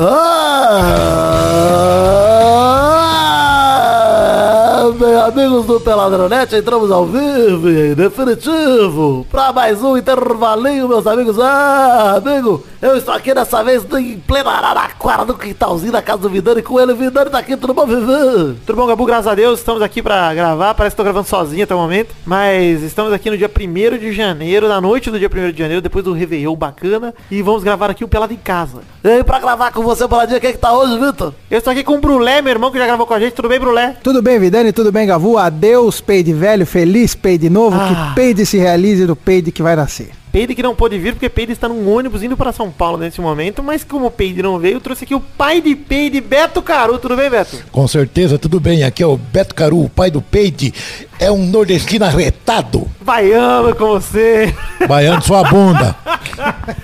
Ah, amigos do Peladronete, entramos ao vivo e definitivo para mais um intervalinho, meus amigos. Ah, amigo, eu estou aqui dessa vez em plena Araraquara, no quintalzinho da casa do Vidani, com ele, Vidani tá aqui, tudo bom, Vivan? Tudo bom, Gabu? Graças a Deus, estamos aqui pra gravar. Parece que tô gravando sozinho até o momento. Mas estamos aqui no dia 1 de janeiro, na noite do dia 1 de janeiro, depois do Réveillon bacana. E vamos gravar aqui o Pelado em Casa. E aí, pra gravar com você, Peladinha, quem é que tá hoje, Vitor? Eu estou aqui com o Brulé, meu irmão, que já gravou com a gente. Tudo bem, Brulé? Tudo bem, Vidani? Tudo bem, Gavu? Adeus, peide velho, feliz peide novo, Ah. que peide se realize do peide que vai nascer. Peide que não pôde vir, porque Peide está num ônibus indo para São Paulo nesse momento. Mas como Peide não veio, eu trouxe aqui o pai de Peide, Beto Caru. Tudo bem, Beto? Com certeza, tudo bem. Aqui é o Beto Caru, o pai do peide. É um nordestino arretado. Baiano com você. Baiano sua bunda.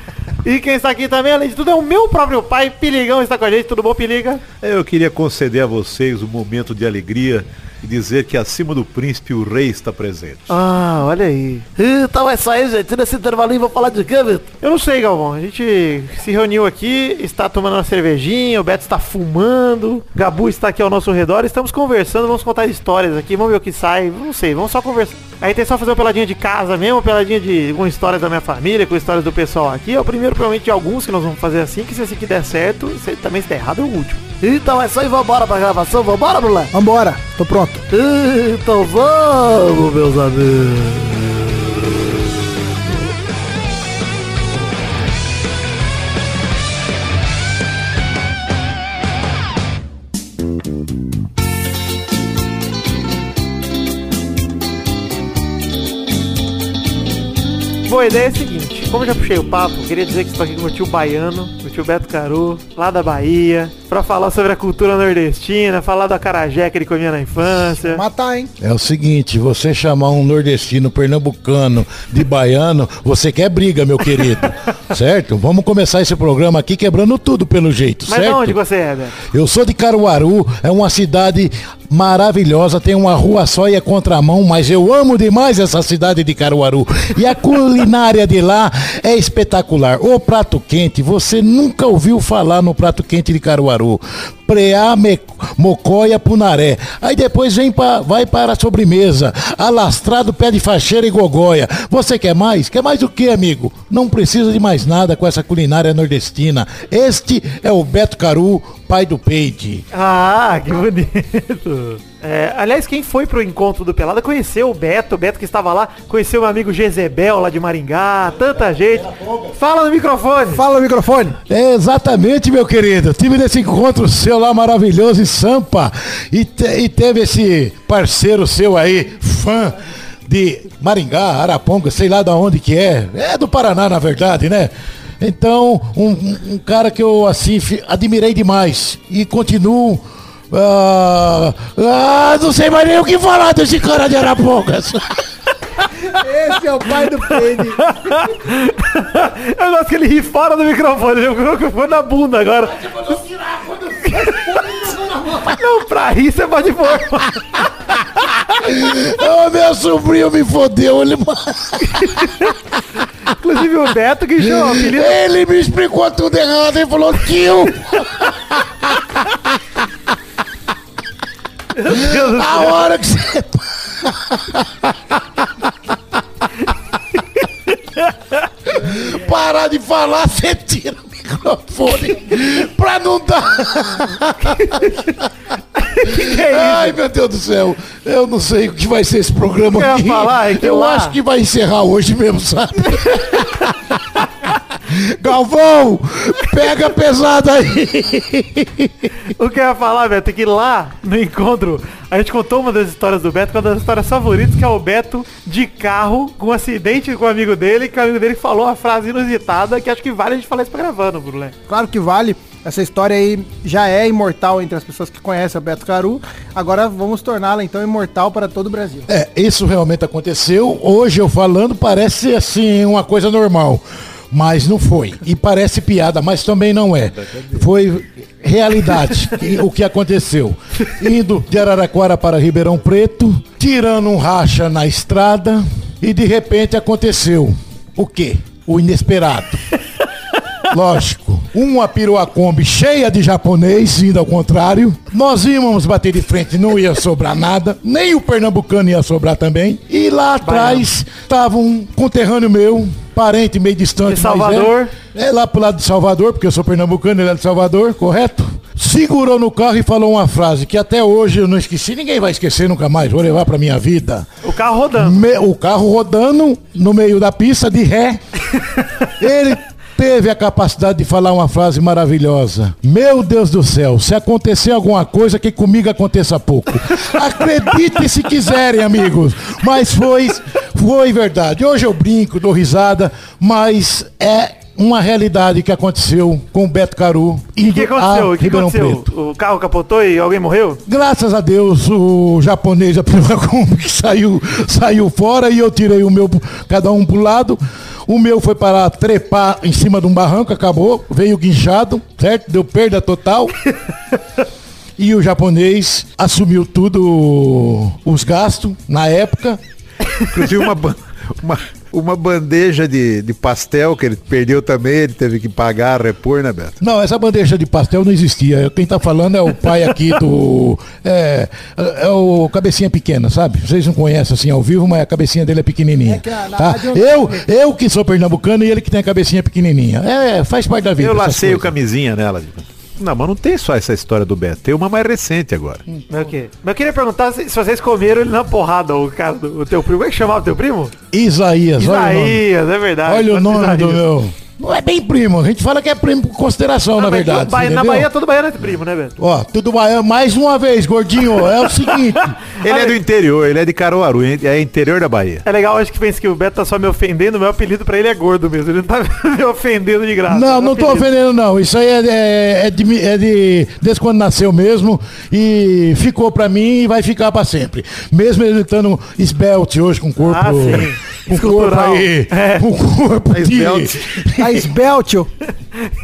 E quem está aqui também, além de tudo, é o meu próprio pai, Piligão, está com a gente. Tudo bom, Piliga? Eu queria conceder a vocês um momento de alegria e dizer que acima do príncipe o rei está presente. Ah, olha aí. Então é isso aí, gente. Nesse intervalinho, vou falar de Vitor? Eu não sei, Galvão. A gente se reuniu aqui, está tomando uma cervejinha, o Beto está fumando, Gabu está aqui ao nosso redor, estamos conversando, vamos contar histórias aqui, vamos ver o que sai, não sei, vamos só conversar. A intenção é fazer uma peladinha de casa mesmo, uma peladinha de com histórias da minha família, com histórias do pessoal aqui. É o primeiro, provavelmente, de alguns que nós vamos fazer assim, que se esse aqui der certo, se também se der errado, é o último. Então é isso aí, vambora pra gravação, vambora, Brulé? Vambora, tô pronto. Então vamos, meus amigos. Bom, a ideia é a seguinte, como já puxei o papo, queria dizer que estou aqui com meu tio Baiano, meu tio Beto Caru, lá da Bahia, pra falar sobre a cultura nordestina, falar do acarajé que ele comia na infância. Matar, hein? É o seguinte, você chamar um nordestino pernambucano de baiano, você quer briga, meu querido. certo? Vamos começar esse programa aqui quebrando tudo pelo jeito, Mas de certo? onde você é, Beto? Eu sou de Caruaru, é uma cidade maravilhosa, tem uma rua só e é contramão, mas eu amo demais essa cidade de Caruaru. E a culinária de lá é espetacular. O prato quente, você nunca ouviu falar no prato quente de Caruaru. Preá, me, mocoia, punaré. Aí depois vem pra, vai para a sobremesa. Alastrado, pé de facheira e gogoia. Você quer mais? Quer mais o que, amigo? Não precisa de mais nada com essa culinária nordestina. Este é o Beto Caru, pai do peide. Ah, que bonito. É, aliás, quem foi pro encontro do Pelada conheceu o Beto, o Beto que estava lá, conheceu o meu amigo Jezebel lá de Maringá, tanta gente. Fala no microfone. Fala no microfone. É exatamente, meu querido. Tive nesse encontro seu lá maravilhoso em Sampa. E, te- e teve esse parceiro seu aí, fã de Maringá, Araponga, sei lá de onde que é. É do Paraná, na verdade, né? Então, um, um- cara que eu, assim, admirei demais. E continuo... ah, ah, não sei mais nem o que falar desse cara de Arapongas. Esse é o pai do peide. Eu gosto que ele ri fora do microfone, ele microfone na bunda agora. Não, pra rir você pode pôr. Ô, meu sobrinho me fodeu. Ele... Inclusive o Beto que chamou o apelido. Ele me explicou tudo errado. Ele falou, tio... A hora que você. Parar de falar, você tira o microfone pra não dar. Ai, meu Deus do céu. Eu não sei o que vai ser esse programa Eu aqui. falar, é que Eu lá- acho que vai encerrar hoje mesmo, sabe? Galvão, pega pesado aí. O que eu ia falar, Beto, é que lá no encontro a gente contou uma das histórias do Beto, que é uma das histórias favoritas, que é o Beto de carro com um acidente com um amigo dele, que o amigo dele falou uma frase inusitada que acho que vale a gente falar isso pra gravando, Brulé. Claro que vale. Essa história aí já é imortal entre as pessoas que conhecem Beto Caru. Agora vamos torná-la então imortal para todo o Brasil. É, isso realmente aconteceu. Hoje eu falando parece assim uma coisa normal. Mas não foi. E parece piada, mas também não é. Foi realidade o que aconteceu. Indo de Araraquara para Ribeirão Preto, tirando um racha na estrada e de repente aconteceu. O quê? O inesperado. Lógico. Uma perua Kombi cheia de japonês, indo ao contrário. Nós íamos bater de frente, não ia sobrar nada, nem o pernambucano ia sobrar também. E lá atrás estava um conterrâneo meu, parente meio distante. De mas Salvador. É, é lá pro lado de Salvador, porque eu sou pernambucano, ele é de Salvador, correto? Segurou no carro e falou uma frase que até hoje eu não esqueci, ninguém vai esquecer nunca mais, vou levar pra minha vida. O carro rodando. Me- o carro rodando no meio da pista de ré. Ele teve a capacidade de falar uma frase maravilhosa. Meu Deus do céu, se acontecer alguma coisa, que comigo aconteça pouco. Acreditem se quiserem, amigos. Mas foi, foi verdade. Hoje eu brinco, dou risada, mas é uma realidade que aconteceu com o Beto Caru e O que aconteceu? O que Ribeirão aconteceu? Preto. O carro capotou e alguém morreu? Graças a Deus, o japonês, a primeira Kombi saiu, saiu fora e eu tirei o meu, cada um pro lado. O meu foi para trepar em cima de um barranco, acabou, veio guinchado, certo? Deu perda total. E o japonês assumiu tudo os gastos na época. Inclusive uma, uma, uma bandeja de, de pastel que ele perdeu também, ele teve que pagar, repor, né, Beto? Não, essa bandeja de pastel não existia. Quem tá falando é o pai aqui do. É, é o cabecinha pequena, sabe? Vocês não conhecem assim ao vivo, mas a cabecinha dele é pequenininha. É tá? Eu, eu que sou pernambucano e ele que tem a cabecinha pequenininha. É, faz parte da vida. Eu lacei o camisinha nela. Não, mas não tem só essa história do Beto, tem uma mais recente agora. Mas o quê? Mas eu queria perguntar se, se vocês comeram ele na porrada, o cara do o teu primo. Como é que chamava o teu primo? Isaías, olha o nome. Isaías, é verdade. Olha o nome do Isaías. meu. Não é bem primo, a gente fala que é primo por consideração, na Ah, mas verdade. todo Bahia- na? Bahia todo baiano é primo, né, Beto? Ó, tudo baiano, mais uma vez, gordinho, é o seguinte. Ele é do interior, ele é de Caruaru, é interior da Bahia. É legal, acho que pensa que o Beto tá só me ofendendo, meu apelido pra ele é gordo mesmo. Ele não tá me ofendendo de graça. Não, É não tô apelido. ofendendo não. Isso aí é, é, é de, é de desde quando nasceu mesmo e ficou pra mim e vai ficar pra sempre. Mesmo ele estando esbelte hoje com o corpo, Ah, sim. com o corpo aí, É. com o corpo de... esbelte. Tá esbelto.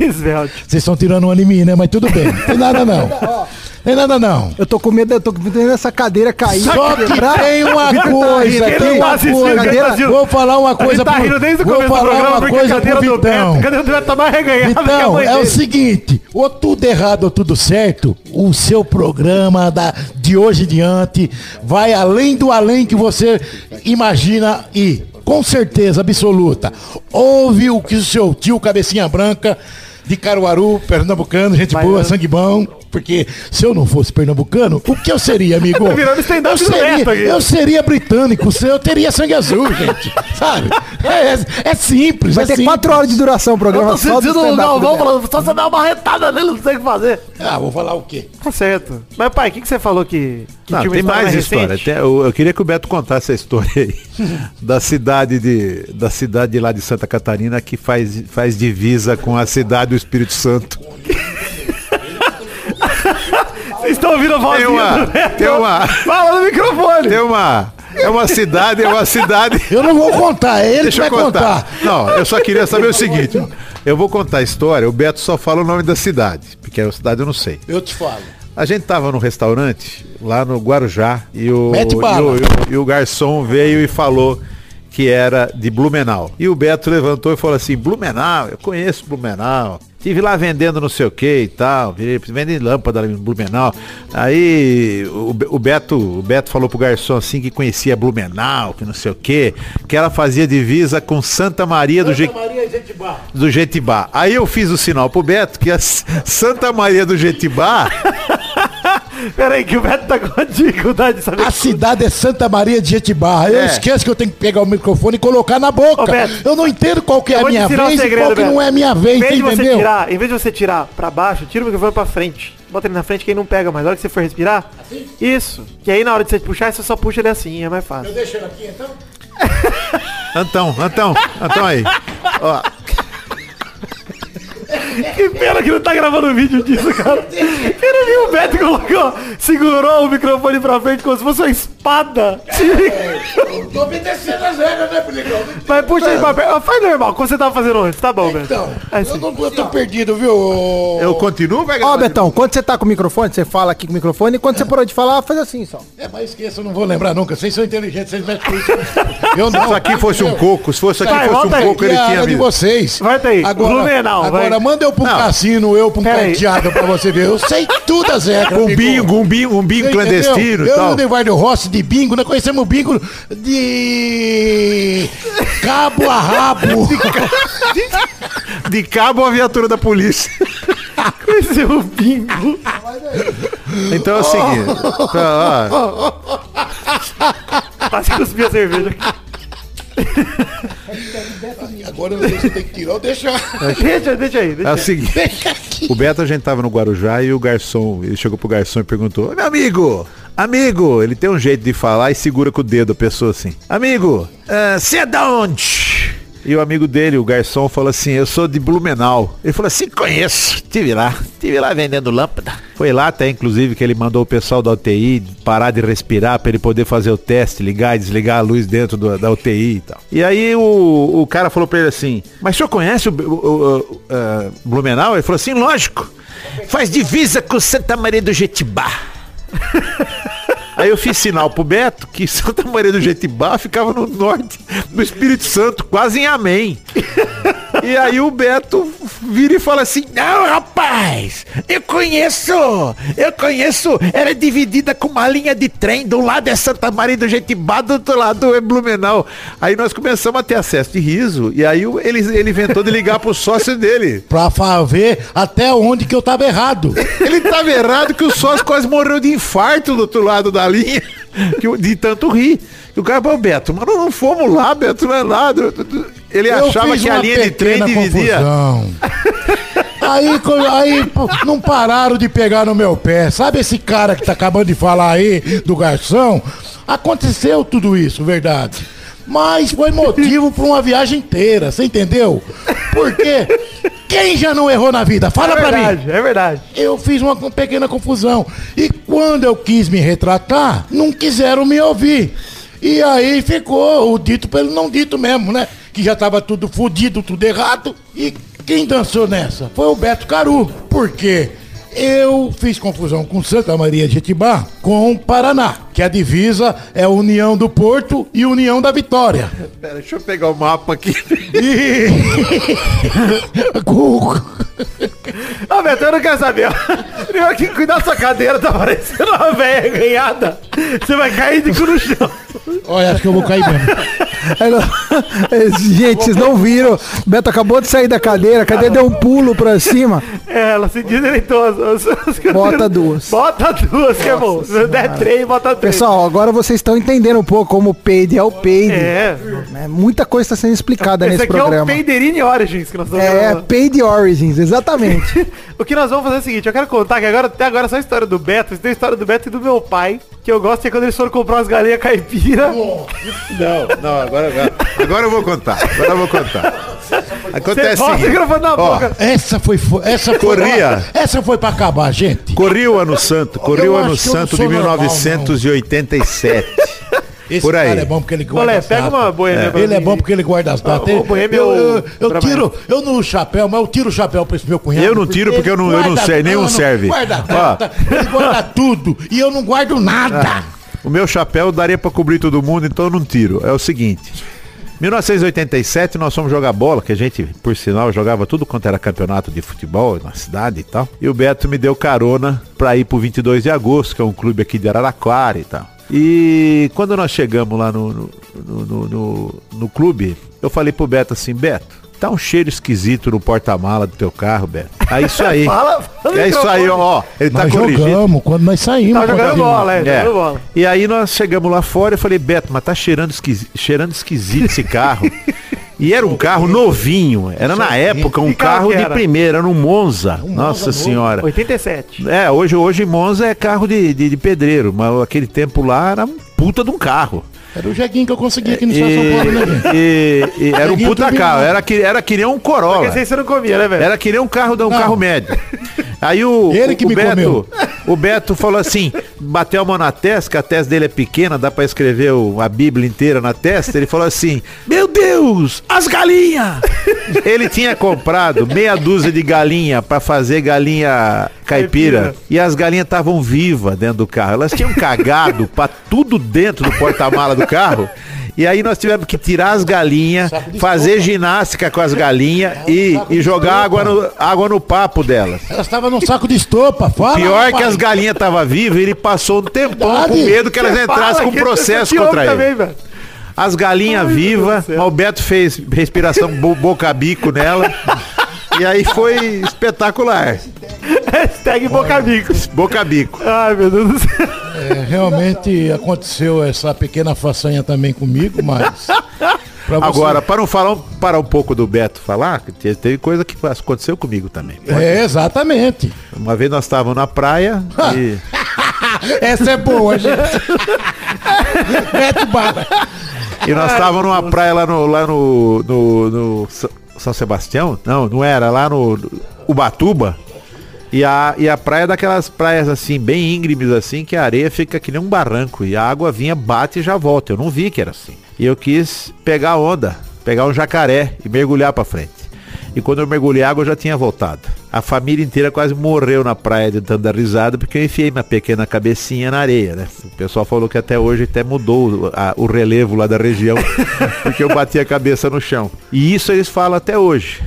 Esvelte. Vocês estão tirando um mim, né? Mas tudo bem. Não tem nada não. Tem nada não. Eu tô com medo, eu tô com medo dessa cadeira cair. Só que quebrar. tem uma tá coisa, rindo, Ele tem uma tá coisa. tá assistindo. Vou falar uma Ele coisa tá rindo desde o vou começo do falar programa uma a coisa cadeira pro Vitão. A cadeira do Beto tá mais a Então, mãe é o seguinte, ou tudo errado ou tudo certo, o seu programa da, de hoje em diante vai além do além que você imagina e, com certeza absoluta, ouve o que o seu tio Cabecinha Branca de Caruaru, pernambucano, gente Vai, boa, sangue bom, porque se eu não fosse pernambucano, o que eu seria, amigo? Tá eu, seria, eu seria britânico, se eu teria sangue azul, gente, sabe? É, é- é simples, Vai é ter simples. quatro horas de duração o Eu programa tô só do sentindo o Galvão falando, só você dá uma retada nele, não sei o que fazer. Ah, vou falar o quê? Tá certo. Mas, pai, o que, que você falou que, que Não, tem mais história. Até eu, eu queria que o Beto contasse a história aí da cidade de da cidade lá de Santa Catarina que faz, faz divisa com a cidade do Espírito Santo. Vocês estão ouvindo a voz Tem uma, tem uma, Fala no microfone. tem uma, é uma cidade, é uma cidade. Eu não vou contar, é ele Deixa que eu vai contar. contar. Não, eu só queria saber o seguinte. Eu vou contar a história, o Beto só fala o nome da cidade, porque a cidade eu não sei. Eu te falo. A gente tava num restaurante lá no Guarujá e o, e o, e o- e o garçom veio e falou que era de Blumenau. E o Beto levantou e falou assim, Blumenau, eu conheço Blumenau. Tive lá vendendo não sei o que e tal, vendendo lâmpada em Blumenau. Aí o, Be- o Beto, o Beto falou pro garçom assim que conhecia Blumenau, que não sei o que, que ela fazia divisa com Santa Maria do Jequitibá do Jetibá. Aí eu fiz o sinal pro Beto que a Santa Maria do Jetibá Peraí, que o Beto tá com dificuldade de saber. A cidade é Santa Maria de Jetibá. Eu É. esqueço que eu tenho que pegar o microfone e colocar na boca. Ô, Beto, eu não entendo qual que é Eu a minha ensinar um vez e segredo, qual que Beto. não é a minha Em vez, vez, você de você entendeu? tirar, em vez de você tirar pra baixo, tira o microfone pra frente. Bota ele na frente que aí não pega mais. Na hora que você for respirar, isso. Que aí na hora de você puxar, você só puxa ele assim, é mais fácil. Deixa ele aqui então. Antão, Antão, Antão aí. Ó, Que pena que não tá gravando vídeo disso, cara. Que Você não viu o Beto colocou, segurou o microfone pra frente como se fosse uma espada. Tô obedecendo as regras, né, Pelicão? Mas puxa aí pra perto. Faz normal, como você tava fazendo antes. Tá bom, Beto. Então, É eu, assim. não, eu tô perdido, viu? Eu continuo, vai Ó, Betão, quando você tá com o microfone, você fala aqui com o microfone, e quando você parou de falar, faz assim só. É, mas esqueça, eu não vou lembrar nunca. Vocês são inteligentes, vocês mexem com isso. Eu Se não. isso aqui fosse um coco, se fosse aqui Vai, fosse um coco, ele tinha de visto. vocês. Vai aí, Agora, Blumenau, agora vai. Manda eu pra um Não. cassino, eu pra um carteado pra você ver. Eu sei tudo as regras. Um bingo, um bingo, um bingo clandestino e Eu e tal. o Nevardo Rossi de bingo, nós conhecemos o bingo de cabo a rabo. De cabo a viatura da polícia. Esse é o bingo. Então é o seguinte. pra- ó, Quase cuspi a cerveja. Agora eu não sei se tem que tirar ou deixar. Deixa, deixa aí, deixa É o aí. seguinte. O Beto, a gente tava no Guarujá e o garçom, ele chegou pro garçom e perguntou: Meu amigo, amigo, ele tem um jeito de falar e segura com o dedo a pessoa assim: Amigo, você é da onde? E o amigo dele, o garçom, falou assim: Eu sou de Blumenau. Ele falou assim: Conheço, tive lá, tive lá vendendo lâmpada. Foi lá até, inclusive, que ele mandou o pessoal da UTI parar de respirar para ele poder fazer o teste, ligar e desligar a luz dentro do- da UTI e tal. E aí o, o cara falou pra ele assim: Mas o senhor conhece o, o- o- o, ah, Blumenau? Ele falou assim: Lógico. Faz divisa com Santa Maria do Jetibá. Aí eu fiz sinal pro Beto que Santa Maria do Jetibá ficava no norte do Espírito Santo, quase em Amém. E aí o Beto vira e fala assim: Não, rapaz, eu conheço, eu conheço. Era dividida com uma linha de trem. Do lado é Santa Maria do Jetibá, do outro lado é Blumenau. Aí nós começamos a ter acesso de riso. E aí ele, ele inventou de ligar pro sócio dele. Pra ver até onde que eu tava errado. Ele tava errado que o sócio quase morreu de infarto do outro lado da linha, de tanto rir. E o cara falou, Beto, mas nós não fomos lá, Beto, não é nada. Ele Eu achava fiz que a uma linha de trem pequena dividia. confusão. Aí, aí não pararam de pegar no meu pé. Sabe esse cara que tá acabando de falar aí, do garçom? Aconteceu tudo isso, verdade. Mas foi motivo para uma viagem inteira, você entendeu? Porque quem já não errou na vida? Fala É pra mim. verdade, é verdade. Eu fiz uma pequena confusão. E quando eu quis me retratar, não quiseram me ouvir. E aí ficou o dito pelo não dito mesmo, né? Que já tava tudo fudido, tudo errado. E quem dançou nessa? Foi o Beto Caru. Por quê? Eu fiz confusão com Santa Maria de Jetibá com Paraná, que a divisa é União do Porto e União da Vitória. Pera, deixa eu pegar o mapa aqui. E... Ô, Beto, eu não quero saber. Primeiro que cuidar da sua cadeira, tá parecendo uma velha ganhada. Você vai cair de cu no chão. Olha, acho que eu vou cair mesmo. Gente, vocês não viram. Beto acabou de sair da cadeira, a cadeira deu um pulo pra cima. É, ela se direitou as, as, as. Bota duas. Bota duas, que é bom. Se der três, bota três. Pessoal, agora vocês estão entendendo um pouco como o peide é o peide. É. né? Muita coisa está sendo explicada Esse nesse aqui é o programa. Peiderine Origins que nós estamos É. Peide Origins, exatamente. O que nós vamos fazer é o seguinte, eu quero contar que agora, até agora só a história do Beto, tem a história do Beto e do meu pai, que eu gosto é quando eles foram comprar umas galinhas caipira. Não, não, agora, agora, agora eu vou contar. Agora eu vou contar. Acontece ó. Essa foi, fo- essa foi, Corria. essa foi pra acabar, gente. Corria o ano santo, corria o ano santo de normal, 1987. Esse Por aí. cara é bom porque ele guarda Olé, as pega uma boêmia pra Ele é mim. bom porque ele guarda as datas. o Ele- boêmio eu, é o eu, eu trabalho. tiro, eu no chapéu, mas eu tiro o chapéu pra esse meu cunhado. Eu não tiro porque eu não- eu não guarda- sei, nenhum não, serve. Guarda Ó. ele guarda tudo e eu não guardo nada. O meu chapéu daria pra cobrir todo mundo, então eu não tiro. É o seguinte. 1987 nós fomos jogar bola, que a gente, por sinal, jogava tudo quanto era campeonato de futebol na cidade e tal. E o Beto me deu carona pra ir pro 22 de agosto, que é um clube aqui de Araraquara e tal. E quando nós chegamos lá no, no, no, no- no- no clube, eu falei pro Beto assim, Beto, tá um cheiro esquisito no porta-mala do teu carro, Beto. É isso aí. Fala, fala é isso aí, ó. Ele tá Nós corrigindo. jogamos quando nós saímos. Tava jogando bola, é, É. jogando bola. E aí nós chegamos lá fora e eu falei, Beto, mas tá cheirando, esquisi- cheirando esquisito esse carro. E era um carro novinho, era na época um carro de primeira, era um Monza. Nossa senhora. 87. É, hoje, hoje Monza é carro de, de, de pedreiro, mas aquele tempo lá era um puta de um carro. Era o jeguinho que eu consegui aqui no São Paulo, né, e- e era um puta carro, era que, era que nem um Corolla. Porque você não comia, né, velho? Era que nem um carro, um Não. carro médio. Aí o, Ele que o me Beto, comeu. O Beto falou assim, bateu a mão na testa, que a testa dele é pequena, dá pra escrever o- a Bíblia inteira na testa. Ele falou assim, meu Deus, as galinhas! Ele tinha comprado meia dúzia de galinha pra fazer galinha caipira. E as galinhas estavam vivas dentro do carro. Elas tinham cagado pra tudo dentro do porta-mala do carro. E aí nós tivemos que tirar as galinhas, fazer estopa. ginástica com as galinhas e, e jogar água no, água no papo delas. Ela estava num saco de estopa, fala. Pior que rapaz. as galinhas estavam vivas, ele passou um tempão Verdade. com medo que elas entrassem com processo contra ele. também, velho. As galinhas vivas, o Beto fez respiração bo- boca-bico nela. E aí foi espetacular. Hashtag Bocabico. Boca-bico. Ai, meu Deus do céu. É, realmente aconteceu essa pequena façanha também comigo, mas. pra você- Agora, para não falar, para um pouco do Beto falar, que te- teve coisa que aconteceu comigo também. É, exatamente. Uma vez nós estávamos na praia e Essa é boa, gente. Beto Bala. E nós estávamos numa praia lá no, lá no, no, no São Sebastião? Não, não era, lá no Ubatuba. E a, e a praia é daquelas praias assim, bem íngremes assim, que a areia fica que nem um barranco. E a água vinha, bate e já volta. Eu não vi que era assim. E eu quis pegar a onda, pegar um jacaré e mergulhar pra frente. E quando eu mergulhei a água, já tinha voltado. A família inteira quase morreu na praia tentando dar risada, porque eu enfiei minha pequena cabecinha na areia, né? O pessoal falou que até hoje até mudou a- o relevo lá da região, porque eu bati a cabeça no chão. E isso eles falam até hoje.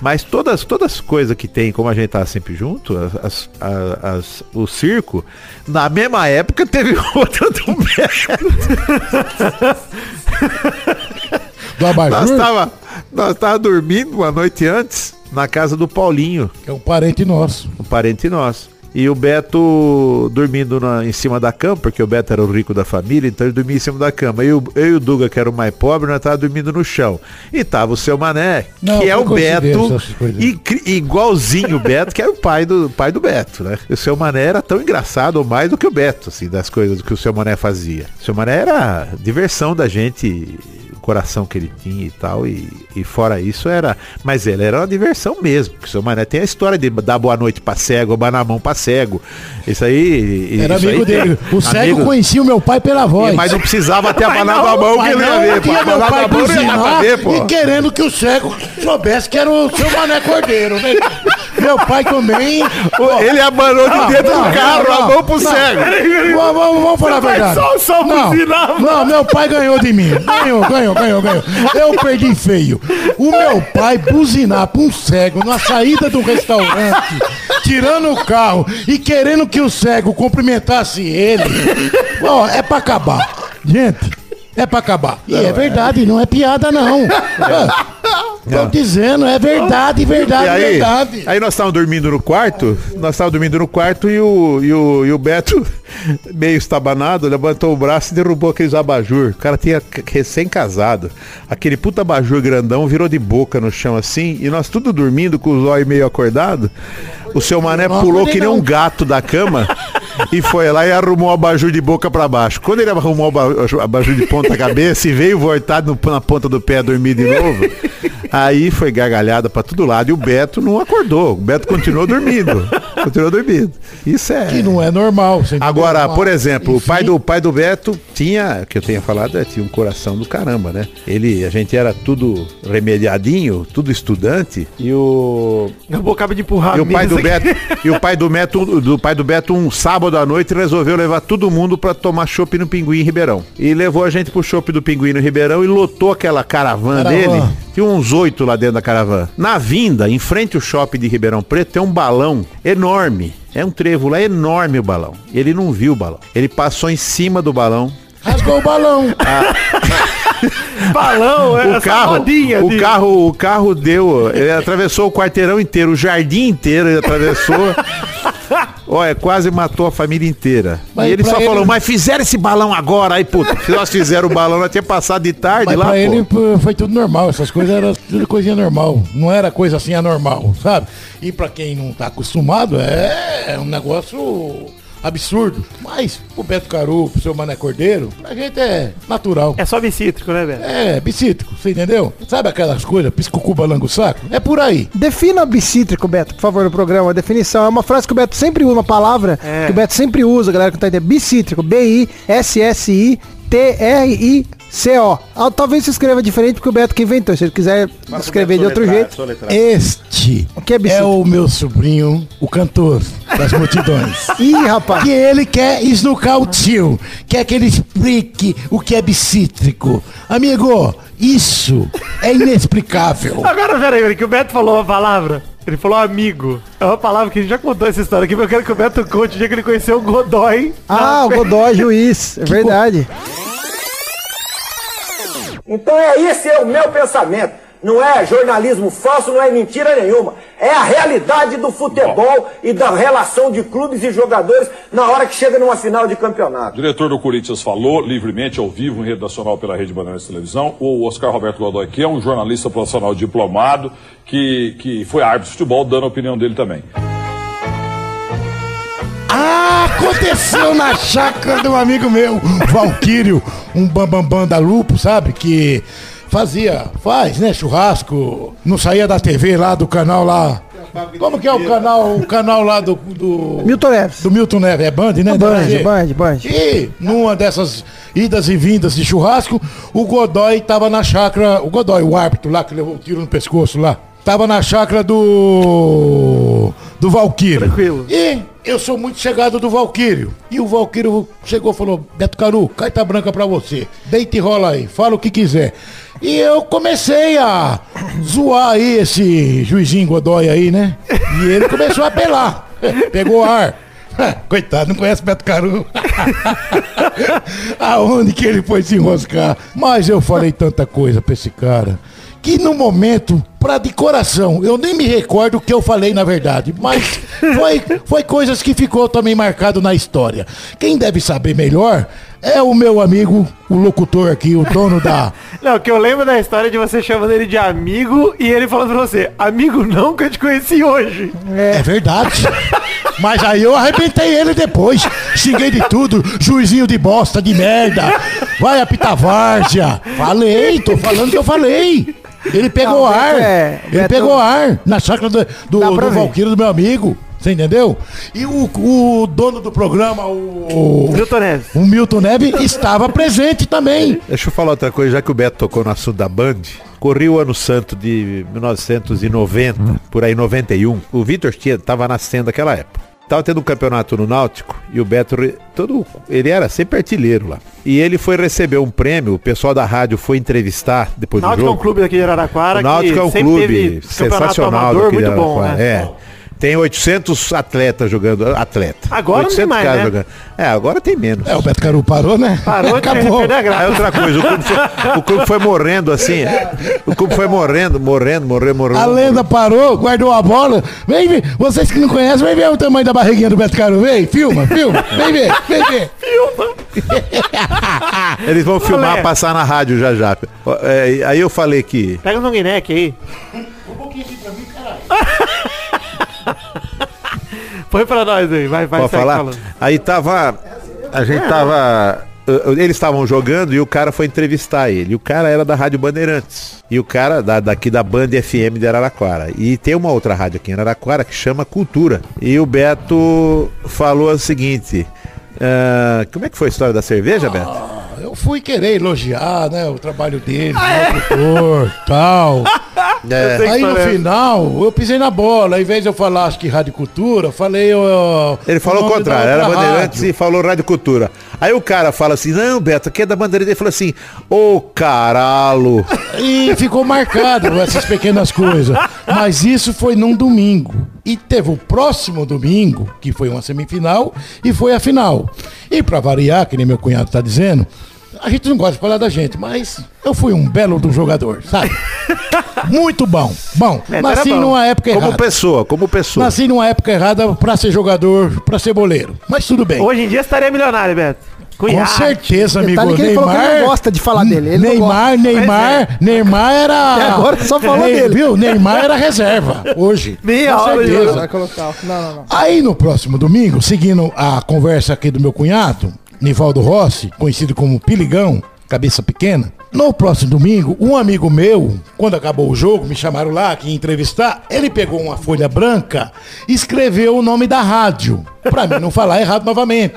Mas todas todas as coisas que tem, como a gente tá sempre junto, as, as- as- o circo, na mesma época teve outra do Beto. Do Nós Abajur, tava, nós tava dormindo uma noite antes na casa do Paulinho, que é um parente nosso. um parente nosso. E o Beto dormindo na- em cima da cama, porque o Beto era o rico da família, então ele dormia em cima da cama. E o, eu e o Duga, que era o mais pobre, nós tava dormindo no chão. E tava o seu Mané, Não, que é o Beto, incri- igualzinho o Beto, que era o pai do, pai do Beto, né? E o seu Mané era tão engraçado ou mais do que o Beto, assim, das coisas que o seu Mané fazia. O seu Mané era a diversão da gente, coração que ele tinha e tal, e, e fora isso era. Mas ele era uma diversão mesmo, porque o seu Mané tem a história de dar boa noite pra cego, ou na mão pra cego. Isso aí. Era isso aí amigo tem- dele. O cego amigo- conhecia o meu pai pela voz. Mas não precisava ter abanado a mão que ele ia não, ver, pô. Abanado a mão não ia dar ver, pô. e querendo que o cego soubesse que era o seu Mané Cordeiro, né? meu pai também... Ele abanou de Não, dentro não, do carro, não, a mão pro não. cego. Vamos, vamos- falar a Vai verdade. só- só não, não, meu pai ganhou de mim. Ganhou, ganhou, ganhou, ganhou. Eu perdi feio. O meu pai buzinar pra um cego na saída do restaurante, tirando o carro e querendo que o cego cumprimentasse ele. Ó, é pra acabar. Gente, é pra acabar. E é verdade, não é piada, não. É. Tô dizendo, é verdade, verdade, E aí, verdade. aí nós estávamos dormindo no quarto, nós estávamos dormindo no quarto e o, e o, e o Beto, meio estabanado, levantou o braço e derrubou aqueles abajur. O cara tinha recém-casado. Aquele puta abajur grandão virou de boca no chão assim, e nós tudo dormindo com os olhos meio acordados. O seu mané pulou que nem um gato da cama e foi lá e arrumou o abajur de boca pra baixo. Quando ele arrumou o aba- o abajur de ponta cabeça e veio voltado no- na ponta do pé dormir de novo, aí foi gargalhada pra todo lado e o Beto não acordou. O Beto continuou dormindo. Continuou dormindo. Isso é. Que não é normal. você entendeu? Agora, por exemplo, o enfim, pai do, o pai do Beto tinha, que eu tenha falado, é, tinha um coração do caramba, né? Ele, a gente era tudo remediadinho, tudo estudante, e o, Acabou acaba de empurrar e o pai do. Beto, e o pai do Beto, do pai do Beto um sábado à noite resolveu levar todo mundo pra tomar chopp no Pinguim em Ribeirão. E levou a gente pro chopp do Pinguim no Ribeirão e lotou aquela caravana dele. Tinha uns oito lá dentro da caravana. Na vinda, em frente ao shopping de Ribeirão Preto, tem um balão enorme. É um trevo lá enorme o balão. Ele não viu o balão. Ele passou em cima do balão. Rasgou o balão. balão, é o essa carro, rodinha o de- carro, o carro deu, ele atravessou o quarteirão inteiro, o jardim inteiro ele atravessou. Olha, quase matou a família inteira. Mas e ele só ele- falou, mas fizeram esse balão agora. Aí, puta, se nós fizeram o balão, nós tinha passado de tarde Mas lá, pra pô. ele pô, foi tudo normal, essas coisas eram tudo coisinha normal. Não era coisa assim anormal, sabe? E pra quem não tá acostumado, é, é um negócio absurdos. Mas o Beto Caru, pro seu Mané Cordeiro, pra gente é natural. É só bicítrico, né, Beto? É, bicítrico, você entendeu? Sabe aquelas coisas, pisco balango saco? É por aí. Defina bicítrico, Beto, por favor, no programa. A definição é uma frase que o Beto sempre usa, uma palavra É. que o Beto sempre usa, galera que não tá entendendo. Bicítrico, B-I-S-S-I-T-R-I-C-O. Ah, Talvez se escreva diferente porque o Beto que inventou. Se ele quiser escrever de outro jeito. Este O que é é o meu sobrinho, o cantor das multidões. Ih, rapaz. que ele quer esnucar o tio, quer que ele explique o que é bicítrico. Amigo, isso é inexplicável. Agora, peraí, peraí, que o Beto falou uma palavra. Ele falou amigo. É uma palavra que a gente já contou essa história aqui, mas eu quero que o Beto conte o dia que ele conheceu o Godoy. Ah, o Godoy juiz. É verdade. Então é esse é o meu pensamento. Não é jornalismo falso, não é mentira nenhuma. É a realidade do futebol e da relação de clubes e jogadores na hora que chega numa final de O campeonato. diretor do Corinthians falou livremente, ao vivo, em rede nacional pela Rede Bandeirantes de Televisão. O Oscar Roberto Godoy, que é um jornalista profissional diplomado, que, que foi árbitro de futebol, dando a opinião dele também. Ah, aconteceu na chácara de um amigo meu, Valquírio, um bambambam da Lupo, sabe? Que fazia, faz, né, churrasco, não saía da TV lá, do canal lá. Como que é o canal, o canal lá do... do... Milton Neves. Do Milton Neves, é Band, né? Band, DG? Band, Band. E numa dessas idas e vindas de churrasco, o Godoy tava na chácara, o Godoy, o árbitro lá que levou o tiro no pescoço lá, tava na chácara do do Valquírio. Tranquilo. E eu sou muito chegado do Valquírio. E o Valquírio chegou e falou: Beto Caru, carta branca pra você. Deita e rola aí, fala o que quiser. E eu comecei a zoar aí esse juizinho Godoy aí, né? E ele começou a apelar. Pegou ar. Coitado, não conhece Beto Caru. Aonde que ele foi se enroscar? Mas eu falei tanta coisa pra esse cara. Que no momento, pra de coração, eu nem me recordo o que eu falei na verdade. Mas foi, foi coisas que ficou também marcado na história. Quem deve saber melhor é o meu amigo, o locutor aqui, o dono da. Não, que eu lembro da história de você chamando ele de amigo e ele falando pra você, amigo não que eu te conheci hoje. É verdade. Mas aí eu arrebentei ele depois. Xinguei de tudo. Juizinho de bosta, de merda. Vai apitar várzea. Falei, tô falando que eu falei. Ele pegou Não, ar. é- ele Beto- pegou ar na chácara do, do, do. Valquírio, do meu amigo. Você entendeu? E o, o dono do programa, o, Milton Neves. o Milton Neves, estava presente também. Deixa eu falar outra coisa, já que o Beto tocou no assunto da Band. Corri o ano santo de 1990, por aí 91. O Vitor tinha, tava nascendo naquela época. Tava tendo um campeonato no Náutico e o Beto, todo, ele era sempre artilheiro lá. E ele foi receber um prêmio, o pessoal da rádio foi entrevistar depois do Náutico é jogo. um clube daqui de Araraquara O Náutico é um clube sensacional amador daqui de muito bom, Araraquara. né? É. Tem 800 atletas jogando, atleta. Agora não tem mais, caras né? jogando. É, agora tem menos. É, o Beto Caru parou, né? Parou Acabou. Aí outra coisa, o clube, foi, o clube foi morrendo assim. O clube foi morrendo, morrendo, morrendo, morrendo. A lenda parou, guardou a bola. Vem ver, vocês que não conhecem, vem ver o tamanho da barriguinha do Beto Caru. Vem, filma, filma. Vem ver, vem ver. Eles vão filmar, Olé. passar na rádio já já. É, aí eu falei que. Pega um neck aí. Põe pra nós aí, vai, vai, Pode falar? falando. Aí tava. A gente tava. uh, Eles estavam jogando e o cara foi entrevistar ele. O cara era da Rádio Bandeirantes. E o cara da, daqui da Band FM de Araraquara. E tem uma outra rádio aqui em Araraquara que chama Cultura. E o Beto falou o seguinte. ah, como é que foi a história da cerveja, Beto? Eu fui querer elogiar, né, o trabalho dele, locutor, tal. É, Aí no final, eu pisei na bola. Ao invés de eu falar, acho que Rádio Cultura, falei. ó, Ele falou o contrário, era Bandeirantes rádio. e falou Rádio Cultura. Aí o cara fala assim, não, Beto, aqui é da Bandeirantes. Ele falou assim, ô caralho. E ficou marcado essas pequenas coisas. Mas isso foi num domingo. E teve o próximo domingo, que foi uma semifinal, e foi a final. E pra variar, que nem meu cunhado tá dizendo, a gente não gosta de falar da gente, mas eu fui um belo do jogador, sabe? Muito bom. Bom, É, nasci bom. numa época Como errada. pessoa, como pessoa. Nasci numa época errada pra ser jogador, pra ser boleiro. Mas tudo bem. Hoje em dia estaria milionário, Beto. Com Com certeza, amigo. Detalhe que ele falou que não gosta de falar dele, ele não Neymar, Neymar, Neymar era. Até agora só falou Ney- dele. Viu? Neymar era reserva hoje. Meia Com certeza. Não, não, não. Aí no próximo domingo, seguindo a conversa aqui do meu cunhado, Nivaldo Rossi, conhecido como Piligão, cabeça pequena. No próximo domingo, um amigo meu, quando acabou o jogo, me chamaram lá que ia entrevistar, ele pegou uma folha branca e escreveu o nome da rádio, pra mim não falar errado novamente.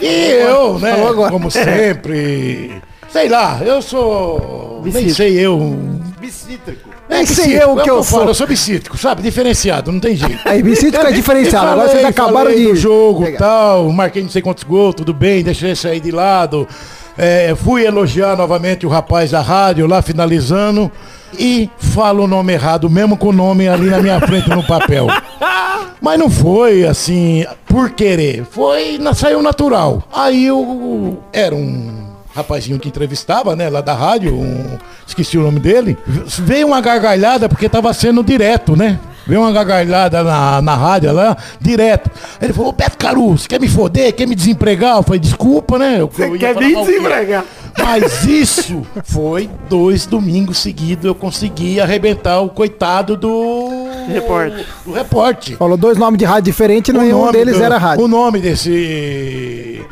E eu, né, como sempre, sei lá, eu sou, nem sei eu, Bicítrico. É Nem sei eu o que eu falo, sou. eu sou bicítrico, sabe, diferenciado, não tem jeito. Aí, bicítrico é diferenciado. Agora vocês Falei, acabaram de. jogo pegar. tal, marquei não sei quantos gols, tudo bem, deixei isso aí de lado. É, fui elogiar novamente o rapaz da rádio lá finalizando e falo o nome errado, mesmo com o nome ali na minha frente no papel. Mas não foi assim por querer, foi saiu natural. Aí eu era um rapazinho que entrevistava, né, lá da rádio, um- esqueci o nome dele. Veio uma gargalhada porque tava sendo direto, né? Veio uma gargalhada na, na rádio lá, direto. Ele falou, Beto Caru, você quer me foder? Quer me desempregar? Eu falei, desculpa, né? Eu, eu ia Quer me desempregar? Mas isso foi dois domingos seguidos eu consegui arrebentar o coitado do Repórter. Do repórter. Falou dois nomes de rádio diferentes, nenhum nome deles do- era rádio. O nome desse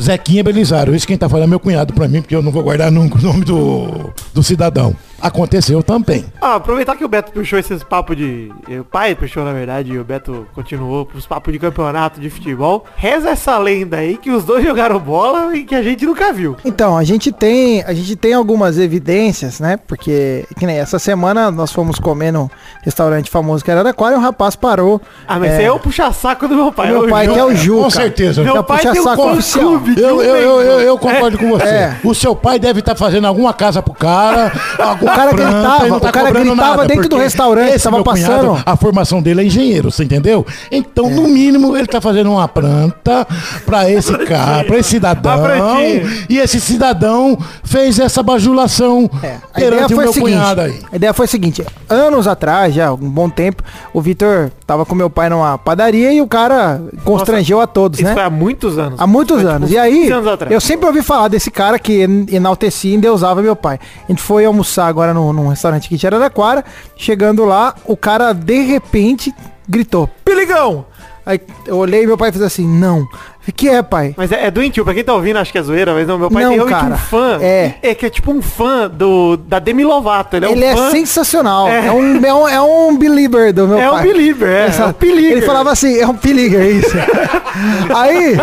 Zequinha Belisário. Isso quem tá falando é meu cunhado pra mim, porque eu não vou guardar nunca o nome do, do cidadão. Aconteceu também. Ah, aproveitar que o Beto puxou esses papos de. O pai puxou, na verdade, e o Beto continuou pros papos de campeonato de futebol. Reza essa lenda aí que os dois jogaram bola e que a gente nunca viu. Então, a gente tem, a gente tem algumas evidências, né? Porque, que nem essa semana nós fomos comer num restaurante famoso que era Araraquara e um rapaz parou. Ah, mas É, é o puxa-saco do meu pai. meu é pai que é o Juca. Com certeza. Meu É o pai tem um puxa-saco fã oficial. clube Eu, um eu, eu, eu, concordo com você. É. O seu pai deve estar fazendo alguma casa pro cara. O cara gritava, tá o cara gritava dentro do restaurante, esse tava meu cunhado, passando. a formação dele é engenheiro, você entendeu? Então, É. no mínimo, ele tá fazendo uma planta pra esse cara, pra esse cidadão. Plantinha. E esse cidadão fez essa bajulação É, a ideia o foi meu a seguinte, cunhado aí. a ideia foi a seguinte, anos atrás, já, um bom tempo, o Vitor tava com meu pai numa padaria e o cara constrangeu a todos, Isso né? foi há muitos anos. Há muitos Foi, tipo, anos. uns E aí, 15 anos atrás. eu sempre ouvi falar desse cara que en- enaltecia e endeusava meu pai. A gente foi almoçar agora num, num restaurante aqui de Araraquara. Chegando lá, o cara, de repente, gritou, Piligão! Aí eu olhei e meu pai fez assim, não. O que é, pai? Mas é, é doentio, pra quem tá ouvindo, acho que é zoeira, mas não, meu pai Não, tem realmente cara, um fã. é. É que é tipo um fã do, da Demi Lovato. Ele é, Ele um é fã, sensacional. É. É. um, é, um, é um believer do meu É um pai. believer, é, Essa- é um believer. Ele falava assim, é um believer, isso. Aí,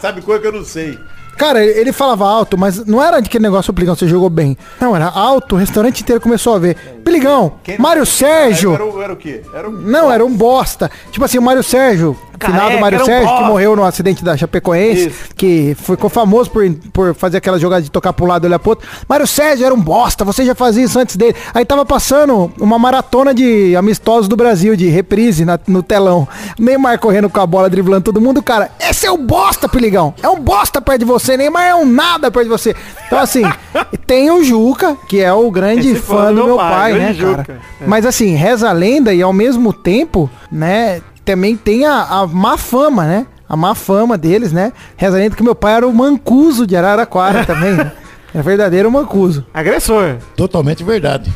Sabe coisa que eu não sei. Cara, ele falava alto, mas não era aquele negócio, Peligão, você jogou bem. Não, era alto, o restaurante inteiro começou a ver. Peligão, Mário Sérgio. Era, o- era o quê? Era um... Não, era um bosta. Tipo assim, o Mário Sérgio, Careca, final do Mário era um Sérgio, que morreu no acidente da Chapecoense, Isso. que ficou famoso por, por fazer aquela jogada de tocar pro lado e olhar pro outro. Mário Sérgio era um bosta, você já fazia isso antes dele. Aí tava passando uma maratona de amistosos do Brasil, de reprise na- no telão. Neymar correndo com a bola, driblando todo mundo. Cara, esse é o bosta, Peligão. É um bosta perto de você. Neymar é um nada perto de você. Então, assim, tem o Juca, que é o grande Esse fã do meu pai, né, grande cara? Juca. É. Mas assim, reza a lenda e ao mesmo tempo, né, também tem a, a má fama, né? A má fama deles, né? Reza a lenda que meu pai era o mancuso de Araraquara também, né? É verdadeiro mancuso. Agressor. Totalmente verdade.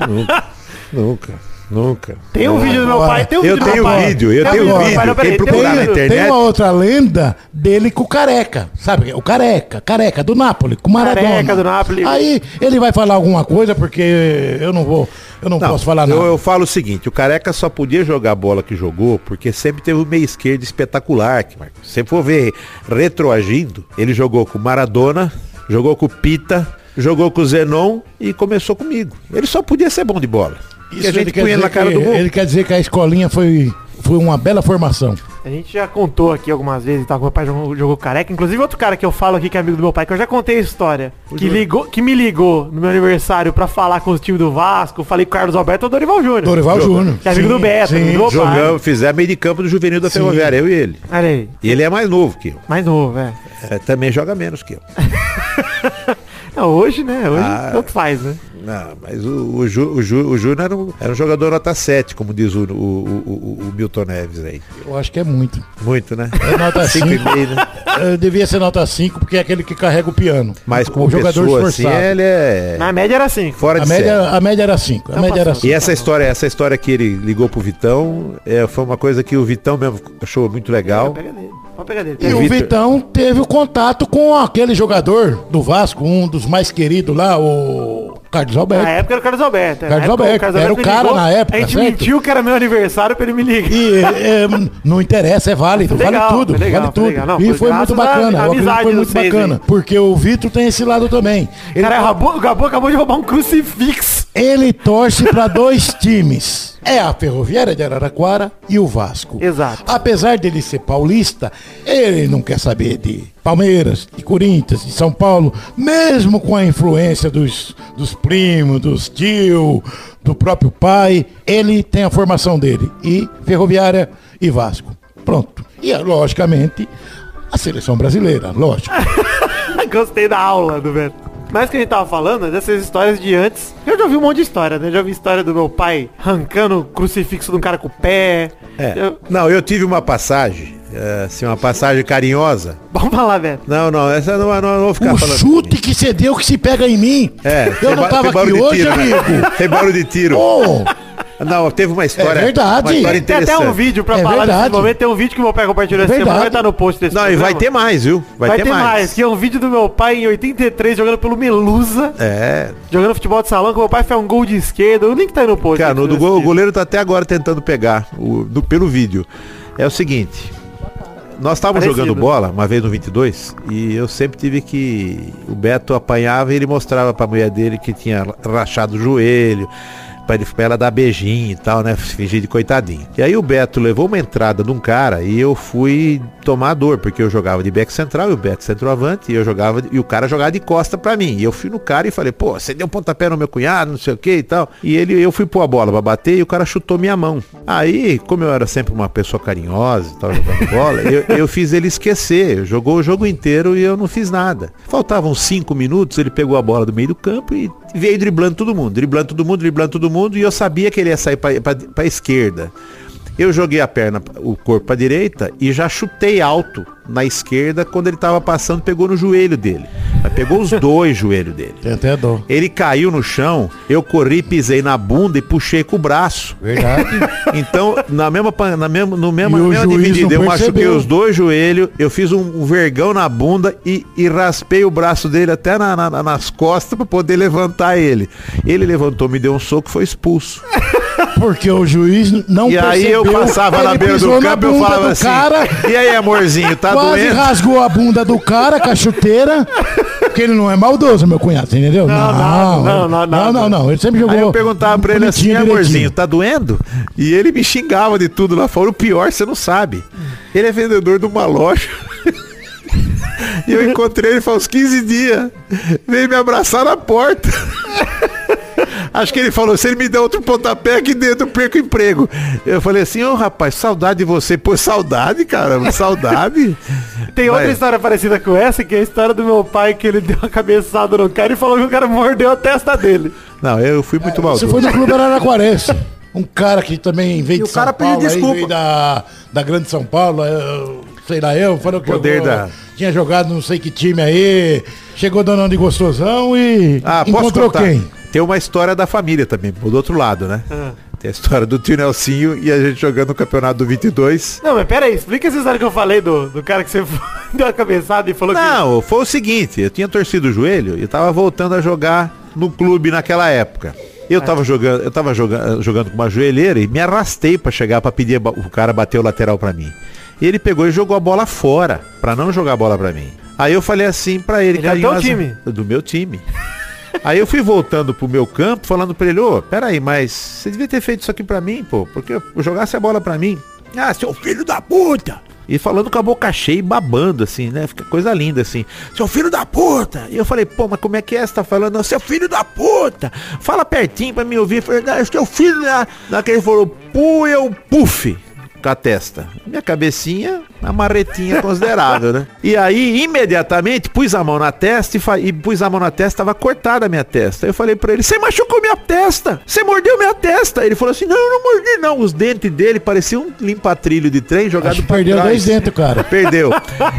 Nunca, nunca. Tem um vídeo do meu pai, tem um Eu vídeo do tenho meu pai. vídeo, eu Tem tenho do meu pai, vídeo. não, peraí, Quem tem um procurar na vídeo. internet- Tem uma outra lenda dele com o Careca, sabe? O Careca, Careca, do Napoli, com o Maradona. Careca do Napoli. Aí ele vai falar alguma coisa, porque eu não vou, eu não, Não, posso falar nada. eu, eu falo o seguinte, o Careca só podia jogar a bola que jogou porque sempre teve o meio esquerdo espetacular. Que, Marcos, se você for ver retroagindo, ele jogou com o Maradona, jogou com o Pita, jogou com o Zenon e começou comigo. Ele só podia ser bom de bola. E a ele gente punha na dizer cara que- do gol. Ele quer dizer que a escolinha foi, foi uma bela formação. A gente já contou aqui algumas vezes que meu pai jogou, jogou careca. Inclusive outro cara que eu falo aqui que é amigo do meu pai, que eu já contei a história. Que, ligou, que me ligou no meu aniversário pra falar com os times do Vasco. Falei com o Carlos Alberto ou Dorival Júnior. Dorival Júnior. Que é amigo do Beto, amigo do meu pai. Jogamos, fizemos meio de campo do juvenil da Ferroviária, eu e ele. Olha aí. E ele é mais novo que eu. Mais novo, é. É, também joga menos que eu. Não, hoje, né? Hoje Ah. tanto faz, né? Não, mas o, o, Ju, o, Ju, o Júnior era um, era um jogador nota 7, como diz o, o, o, o- o Milton Neves aí. Eu acho que é muito. Muito, né? É nota 5. 5,5, né? devia ser nota 5, porque é aquele que carrega o piano. Mas como o jogador pessoa, assim, esforçado. ele é Na média era assim. fora A de série. média, a média era 5. A Então média era. E 5. essa história, essa história que ele ligou pro Vitão, é, foi uma coisa que o Vitão mesmo achou muito legal. Pega dele. Pode pegar dele. E o Vitor- Vitão teve o contato com aquele jogador do Vasco, um dos mais queridos lá, o Carlos Alberto. Na época era o Carlos Alberto. Na Carlos época, Alberto. Era o cara na época, A gente certo? mentiu que era meu aniversário pra ele me ligar. E é, não interessa, é válido, legal, vale tudo, legal, vale foi tudo. legal. Não, e foi muito bacana, que amizade foi muito bacana, aí. porque o Vitor tem esse lado também. Ele, Cara, o Gabu, o Gabu acabou de roubar um crucifixo. ele torce para dois times. É a Ferroviária de Araraquara e o Vasco. Exato. Apesar dele ser paulista, ele não quer saber de Palmeiras, de Corinthians, de São Paulo, mesmo com a influência dos, dos primos, dos tios, do próprio pai, ele tem a formação dele. E Ferroviária e Vasco. Pronto. E, logicamente, a seleção brasileira, lógico. Gostei da aula do Beto. Mas que a gente tava falando é dessas histórias de antes. Eu já ouvi um monte de história, né? Já ouvi história do meu pai arrancando o crucifixo de um cara com o pé. É. Eu- Não, eu tive uma passagem, é, assim, uma passagem carinhosa. Vamos falar, Beto. Não, não, essa não, não, não vou ficar O falando. chute que você deu que se pega em mim. É, Eu não tava aqui hoje, tiro, né? amigo. Tem barulho de tiro. Ô, Não, teve uma história. É verdade. Uma história Tem até interessante. um vídeo pra É falar verdade. nesse momento. Tem um vídeo que meu pai compartilhou essa semana. Verdade. Vai estar no post desse Não, e programa. vai ter mais, viu? Vai, ter, mais. Que é um vídeo do meu pai em 83 jogando pelo Melusa. É. Jogando futebol de salão, que meu pai fez um gol de esquerda. O link tá aí no post. Cara, aí no, do gol, o goleiro tá até agora tentando pegar o, do- pelo vídeo. É o seguinte. Nós estávamos jogando bola uma vez no 22 e eu sempre tive que. O Beto apanhava e ele mostrava pra mulher dele que tinha rachado o joelho. Pra, pra ela dar beijinho e tal, né? Fingir de coitadinho. E aí o Beto levou uma entrada de um cara e eu fui tomar dor, porque eu jogava de back central e o Beto centroavante, e eu jogava, e o cara jogava de costa pra mim. E eu fui no cara e falei, pô, você deu um pontapé no meu cunhado, não sei o que e tal. E ele, eu fui pôr a bola pra bater e o cara chutou minha mão. Aí, como eu era sempre uma pessoa carinhosa e tal, jogando bola, eu, eu fiz ele esquecer. Jogou o jogo inteiro e eu não fiz nada. Faltavam cinco minutos, ele pegou a bola do meio do campo e veio driblando todo mundo, driblando todo mundo, driblando todo mundo, e eu sabia que ele ia sair pra, pra esquerda. Eu joguei a perna, o corpo pra direita e já chutei alto na esquerda quando ele tava passando, pegou no joelho dele. Mas pegou os dois joelhos dele. tem até dó. Ele caiu no chão, eu corri, pisei na bunda e puxei com o braço. Verdade. Então, na mesma, na mesma, no mesmo, na o mesma juiz dividida, não eu machuquei os dois joelhos, eu fiz um, um vergão na bunda e, e raspei o braço dele até na- na- nas costas para poder levantar ele. Ele levantou, me deu um soco e foi expulso. Porque o juiz não E aí eu percebeu, passava na beira do campo e eu falava assim, cara, e aí amorzinho, tá quase doendo? rasgou a bunda do cara com a chuteira. Porque ele não é maldoso, meu cunhado, entendeu? Não, não, não, não, nada. não, não, Ele sempre jogou. Aí eu perguntava pra ele assim, amorzinho, tá doendo? E ele me xingava de tudo lá fora. O pior, você não sabe. Ele é vendedor de uma loja. E eu encontrei ele faz uns 15 dias. Veio me abraçar na porta. Acho que ele falou, se ele me der outro pontapé aqui dentro, eu perco o emprego. Eu falei assim, ô rapaz, saudade de você. Pô, saudade, cara, saudade. Tem outra história parecida com essa, que é a história do meu pai, que ele deu uma cabeçada no cara e falou que o cara mordeu a testa dele. Não, eu fui muito mal. Você foi do Clube Araraquarense. Um cara que também veio E de o cara São Paulo, pediu aí desculpa. veio da, da Grande São Paulo, eu- sei lá eu, falou que Poder jogou- da- tinha jogado não sei que time aí, chegou danando de gostosão e Ah, encontrou quem? Tem uma história da família também, do outro lado, né? Tem a história do tio Nelsinho e a gente jogando no campeonato do 22. Não, mas pera aí, explica essa história que eu falei do, do cara que você deu uma cabeçada e falou que... Não, foi o seguinte, eu tinha torcido o joelho e tava voltando a jogar no clube naquela época. Eu tava jogando, eu tava jogando, jogando com uma joelheira e me arrastei pra chegar pra pedir a o cara bater o lateral pra mim. E ele pegou e jogou a bola fora, pra não jogar a bola pra mim. Aí eu falei assim pra ele, Ele é do time? do meu time. Aí eu fui voltando pro meu campo, falando pra ele, ô, peraí, mas você devia ter feito isso aqui pra mim, pô, porque jogasse a bola pra mim. Ah, seu filho da puta! E falando com a boca cheia e babando, assim, né? Fica coisa linda, assim. Seu filho da puta! E eu falei, pô, mas como é que é? Você tá falando? Seu filho da puta! Fala pertinho pra me ouvir. Eu falei, seu filho da... Daquele falou, pu eu puf. Com a testa. Minha cabecinha, uma marretinha considerável, né? E aí, imediatamente, pus a mão na testa e, fa- e pus a mão na testa, tava cortada a minha testa. Aí eu falei pra ele, você machucou minha testa! Você mordeu minha testa! Ele falou assim, não, eu não mordi não. Os dentes dele pareciam um limpa-trilho de trem jogado Acho pra perdeu trás. dois dentes, cara. Perdeu.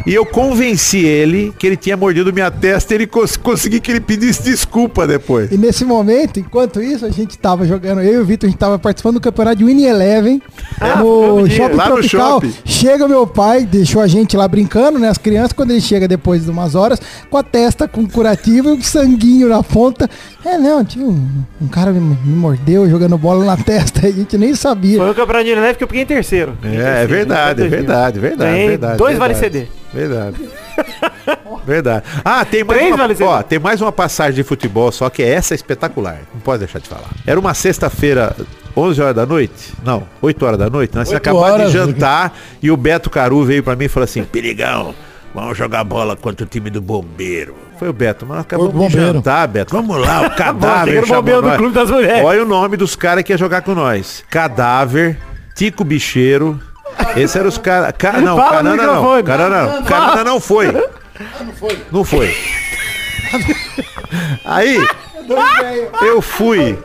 E eu convenci ele que ele tinha mordido minha testa e ele cons consegui que ele pedisse desculpa depois. E nesse momento, enquanto isso, a gente tava jogando, eu e o Vitor, a gente tava participando do campeonato de Winnie Eleven no dia, Shopping lá no Tropical. shopping. Chega meu pai, deixou a gente lá brincando, né? As crianças, quando ele chega depois de umas horas, com a testa com curativo e um sanguinho na ponta. É, não, tinha um, um cara me, me mordeu jogando bola na testa, a gente nem sabia. Foi o campeonato de neve que eu peguei em terceiro. É, é verdade, é verdade, verdade, Ganhei verdade. dois vale verdade. CD. Verdade. Verdade. Ah, tem mais, Três uma, ó, tem mais uma passagem de futebol, só que essa é espetacular. Não pode deixar de falar. Era uma sexta-feira, 11 horas da noite? Não, 8 horas da noite. Nós acabado horas, de jantar e o Beto Caru veio pra mim e falou assim: Perigão, vamos jogar bola contra o time do Bombeiro. Foi o Beto, mas nós acabamos de jantar, Beto. Vamos lá, o cadáver. chamou bombeiro do nós. Clube das Mulheres. Olha o nome dos caras que ia jogar com nós. Cadáver, Tico Bicheiro. Esse era os caras. Ca... Não, Fala Canana não. Canana não. Canana não foi. Não foi. Aí, eu fui.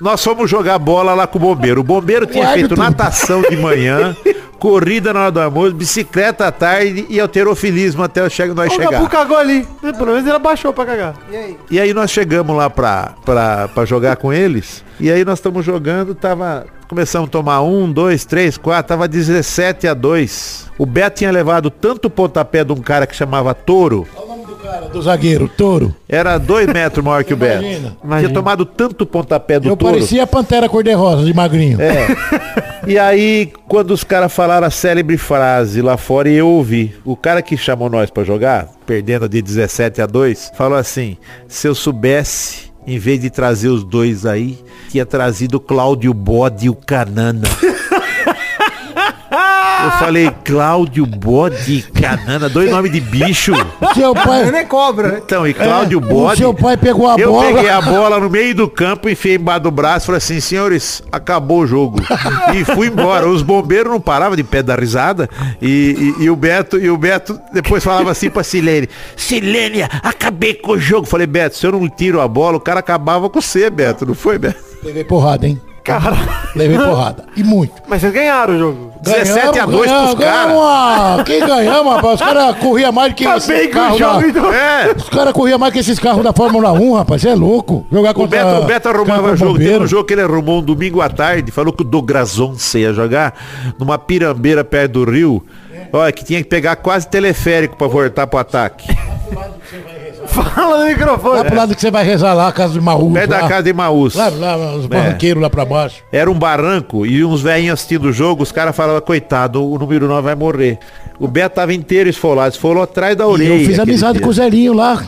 Nós fomos jogar bola lá com o bombeiro. O bombeiro tinha feito natação de manhã, corrida na hora do almoço, bicicleta à tarde e alterofilismo até eu chego, nós O chegar. Gabu cagou ali. Pelo menos ele abaixou pra cagar. E aí nós chegamos lá pra, pra, pra jogar com eles. E aí nós estamos jogando, tava. Começamos a tomar um, dois, três, quatro, tava 17 a 2. O Beto tinha levado tanto pontapé de um cara que chamava Touro. Cara, do zagueiro, touro. Era dois metros maior que o Beto. Imagina. Tinha tomado tanto pontapé do Eu Touro. parecia a pantera cor-de-rosa de magrinho. É. E aí, quando os caras falaram a célebre frase lá fora, e eu ouvi, o cara que chamou nós pra jogar, perdendo de 17 a 2, falou assim: se eu soubesse, em vez de trazer os dois aí, tinha trazido o Cláudio Bode e o Canana. Eu falei, Cláudio Bode Canana, dois nomes de bicho. Seu pai, é cobra. Então, e Cláudio o Bode. seu pai pegou a Eu bola. peguei a bola no meio do campo, enfiei embaixo do braço e falei assim, senhores, acabou o jogo. e fui embora. Os bombeiros não paravam de pé da risada. E, e- e o Beto, e o Beto depois falava assim pra Silene, Silene, acabei com o jogo. Falei, Beto, se eu não tiro a bola, o cara acabava com você, Beto. Não foi, Beto? Levei porrada, hein? Cara, Levei porrada. E muito. mas vocês ganharam o jogo. 17 a 2 pros caras. Ah, quem ganhamos, rapaz? Os caras corriam mais que Acabei esses o carros jogo, da... então. É. Os caras corriam mais que esses carros da Fórmula 1, rapaz. Você é louco. Jogar O contra Beto, o Beto arrumava contra jogo. Teve um jogo que ele arrumou um domingo à tarde. Falou que o Dograzonce ia jogar numa pirambeira perto do rio. Olha, que tinha que pegar quase teleférico pra voltar pro ataque. Fala no Lá microfone. pro lado que você vai rezar lá, a casa de Maús. Perto da lá. casa de Maús. Lá, lá, os barranqueiros lá pra baixo. Era um barranco e uns velhinhos assistindo o jogo, os caras falavam, coitado, o número 9 vai morrer. O Beto tava inteiro esfolado, esfolou atrás da E orelha. eu fiz amizade dia. com o Zelinho lá.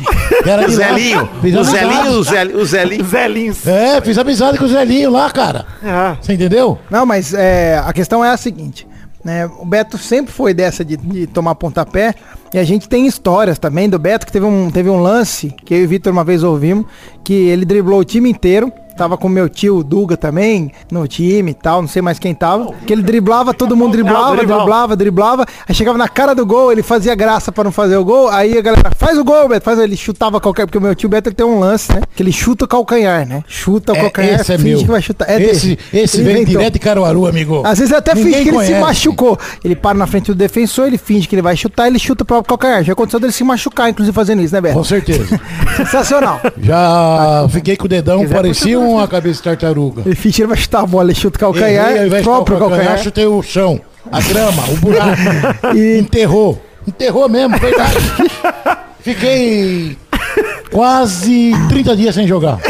era O lá. Zelinho, o. Zelinho, o Zelinho, o Zelinho. Zelinhos. É, fiz amizade com o Zelinho lá, cara. Ah, Você entendeu? Não, mas é, a questão é a seguinte. Né, o Beto sempre foi dessa de, de tomar pontapé. E a gente tem histórias também do Beto que teve um, teve um lance que eu e o Vitor uma vez ouvimos. Que ele driblou o time inteiro. Tava com meu tio Duga também no time e tal, não sei mais quem tava. Que ele driblava, todo mundo driblava, driblava, driblava. Aí chegava na cara do gol, ele fazia graça pra não fazer o gol. Aí a galera, faz o gol, Beto, faz. Ele chutava qualquer, porque o meu tio Beto tem um lance, né? Que ele chuta o calcanhar, né? Chuta o É, calcanhar, esse é finge meu. que vai chutar. É esse esse inventou. direto de Caruaru, amigo. Às vezes até finge Ninguém que ele se conhece. machucou. Ele para na frente do defensor, ele finge que ele vai chutar, ele chuta o próprio calcanhar. Já aconteceu dele se machucar, inclusive, fazendo isso, né, Com Beto? certeza. Sensacional. Já fiquei com o dedão, parecia uma cabeça de tartaruga. Ele finge vai chutar a bola, ele chuta o calcanhar, Errei, de próprio chutar o calcanhar. chutei o chão, a grama, o buraco. E- Enterrou. Enterrou mesmo, verdade. Fiquei quase 30 dias sem jogar.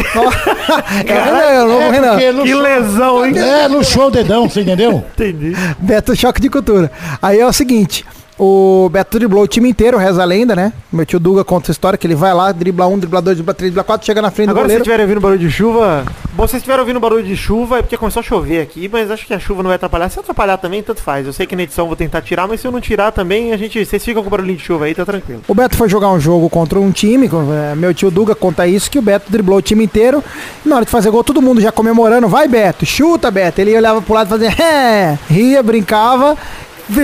É, Renan, novo É, Renan. porque no que show- lesão, hein? É, no show o dedão, você entendeu? Entendi. Beto Choque de Cultura. Aí é o seguinte, O Beto driblou o time inteiro, reza a lenda, né? Meu tio Duga conta essa história, que ele vai lá, dribla um, dribla dois, dribla três, dribla quatro, chega na frente Agora, do se goleiro. estiverem ouvindo barulho de chuva. Bom, se estiverem ouvindo barulho de chuva, é porque começou a chover aqui, mas acho que a chuva não vai atrapalhar. Se atrapalhar também, tanto faz. Eu sei que na edição eu vou tentar tirar, mas se eu não tirar também, a gente. Vocês ficam com barulhinho de chuva aí, tá tranquilo. O Beto foi jogar um jogo contra um time, é, meu tio Duga conta isso, que o Beto driblou o time inteiro. E na hora de fazer gol, todo mundo já comemorando, vai Beto, chuta Beto. Ele olhava pro lado e fazia, é, ria, brincava.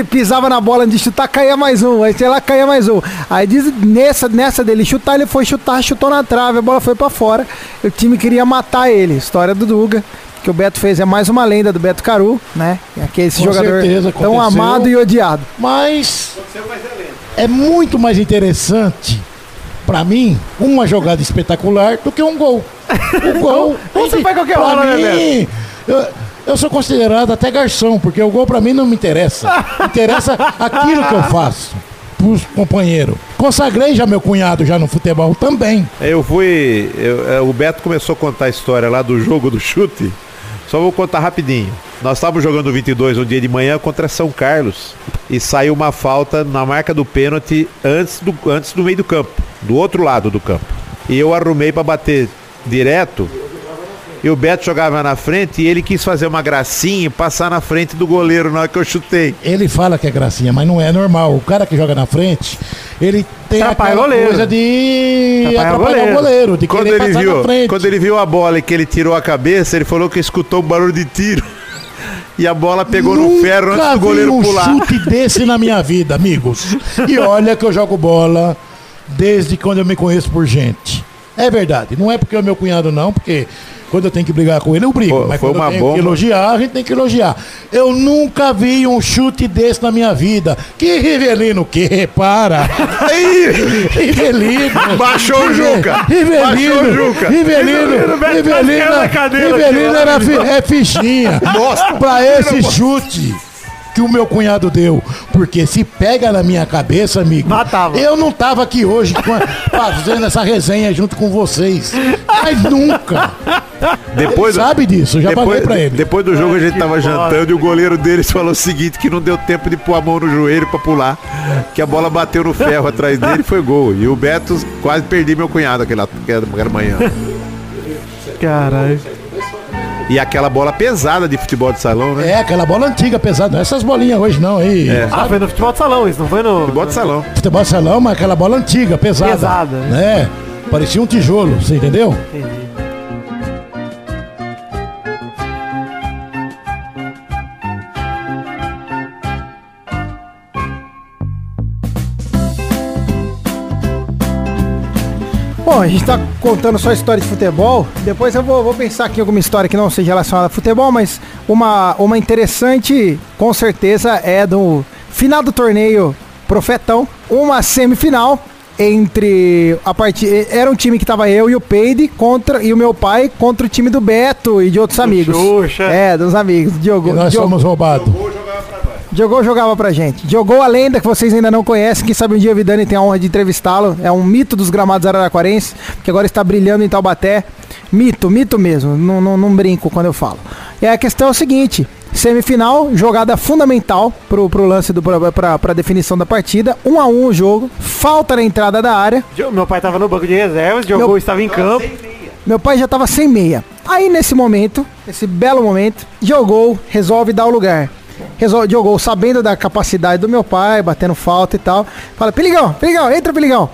Pisava na bola antes de chutar, caía mais um. Aí sei lá, caía mais um. Aí diz, nessa, nessa dele chutar, ele foi chutar, chutou na trave, a bola foi pra fora. O time queria matar ele. História do Duga. Que o Beto fez é mais uma lenda do Beto Caru, né? Que é esse Com jogador certeza, tão amado e odiado. Mas é muito mais interessante pra mim uma jogada espetacular do que um gol. O gol. Você faz qualquer hora, né, mim, eu, eu sou considerado até garçom, porque o gol pra mim não me interessa. Interessa aquilo que eu faço pros companheiros. Consagrei já meu cunhado já no futebol também. Eu fui. eu- é, o Beto começou a contar a história lá do jogo do chute. Só vou contar rapidinho. Nós estávamos jogando 22 um dia de manhã contra São Carlos e saiu uma falta na marca do pênalti antes do, antes do meio do campo, do outro lado do campo. E eu arrumei para bater direto. E o Beto jogava na frente e ele quis fazer uma gracinha e passar na frente do goleiro na hora que eu chutei. Ele fala que é gracinha, mas não é normal. O cara que joga na frente, ele tem Atrapalha aquela goleiro. coisa de Atrapalha atrapalhar o goleiro. de Quando ele, viu, frente. quando ele viu a bola e que ele tirou a cabeça, ele falou que escutou um barulho de tiro. E a bola pegou no ferro antes do goleiro um pular. chute desse na minha vida, amigos. E olha que eu jogo bola desde quando eu me conheço por gente. É verdade. Não é porque é meu cunhado, não, porque quando eu tenho que brigar com ele, eu brigo. Pô, mas foi quando uma eu tenho bomba. que elogiar, a gente tem que elogiar. Eu nunca vi um chute desse na minha vida. Que Rivelino, que? Para! Rivelino! Baixou o Juca. Rivelino! Baixou o Juca. Rivelino! Rivelino! Rivelino era é fichinha. Mostra. Pra esse chute que o meu cunhado deu. Porque se pega na minha cabeça, amigo. Matava. Eu não tava aqui hoje a- fazendo essa resenha junto com vocês. Mas nunca. Depois, Sabe disso, eu já depois, falei pra ele. depois do jogo a gente tava bosta. jantando e o goleiro deles falou o seguinte, que não deu tempo de pôr a mão no joelho pra pular. Que a bola bateu no ferro atrás dele e foi gol. E o Beto quase perdi meu cunhado aquela, aquela manhã. Caralho. E aquela bola pesada de futebol de salão, né? É, aquela bola antiga, pesada. Não é essas bolinhas hoje não, aí. Ah, foi no futebol de salão, isso não foi no. Futebol de salão. Futebol de salão, mas aquela bola antiga, pesada. Pesada, né? Parecia um tijolo, você entendeu? Entendi. Bom, a gente tá contando só história de futebol. Depois eu vou, vou pensar aqui em alguma história que não seja relacionada a futebol, mas uma, uma interessante, com certeza, é do final do torneio Profetão. Uma semifinal entre a partida. Era um time que tava eu e o Peide contra e o meu pai contra o time do Beto e de outros amigos. Xuxa. É, dos amigos. Diogo, E nós Diogo, somos roubados. Diogô jogava pra gente. Diogô, a lenda que vocês ainda não conhecem, quem sabe um dia o Vidani tem a honra de entrevistá-lo. É um mito dos gramados araraquarenses, que agora está brilhando em Taubaté. Mito, mito mesmo. Não, não, não brinco quando eu falo. E a questão é o seguinte: semifinal, jogada fundamental pro, pro lance do pra, pra, pra definição da partida. Um a um o jogo. Falta na entrada da área. Meu pai tava no banco de reservas, Diogo Meu- estava em campo. Meu pai já tava sem meia. Aí nesse momento, nesse belo momento, jogou, resolve dar o lugar. Resolve, jogou sabendo da capacidade do meu pai, batendo falta e tal. Fala, Peligão, Peligão, entra, Peligão.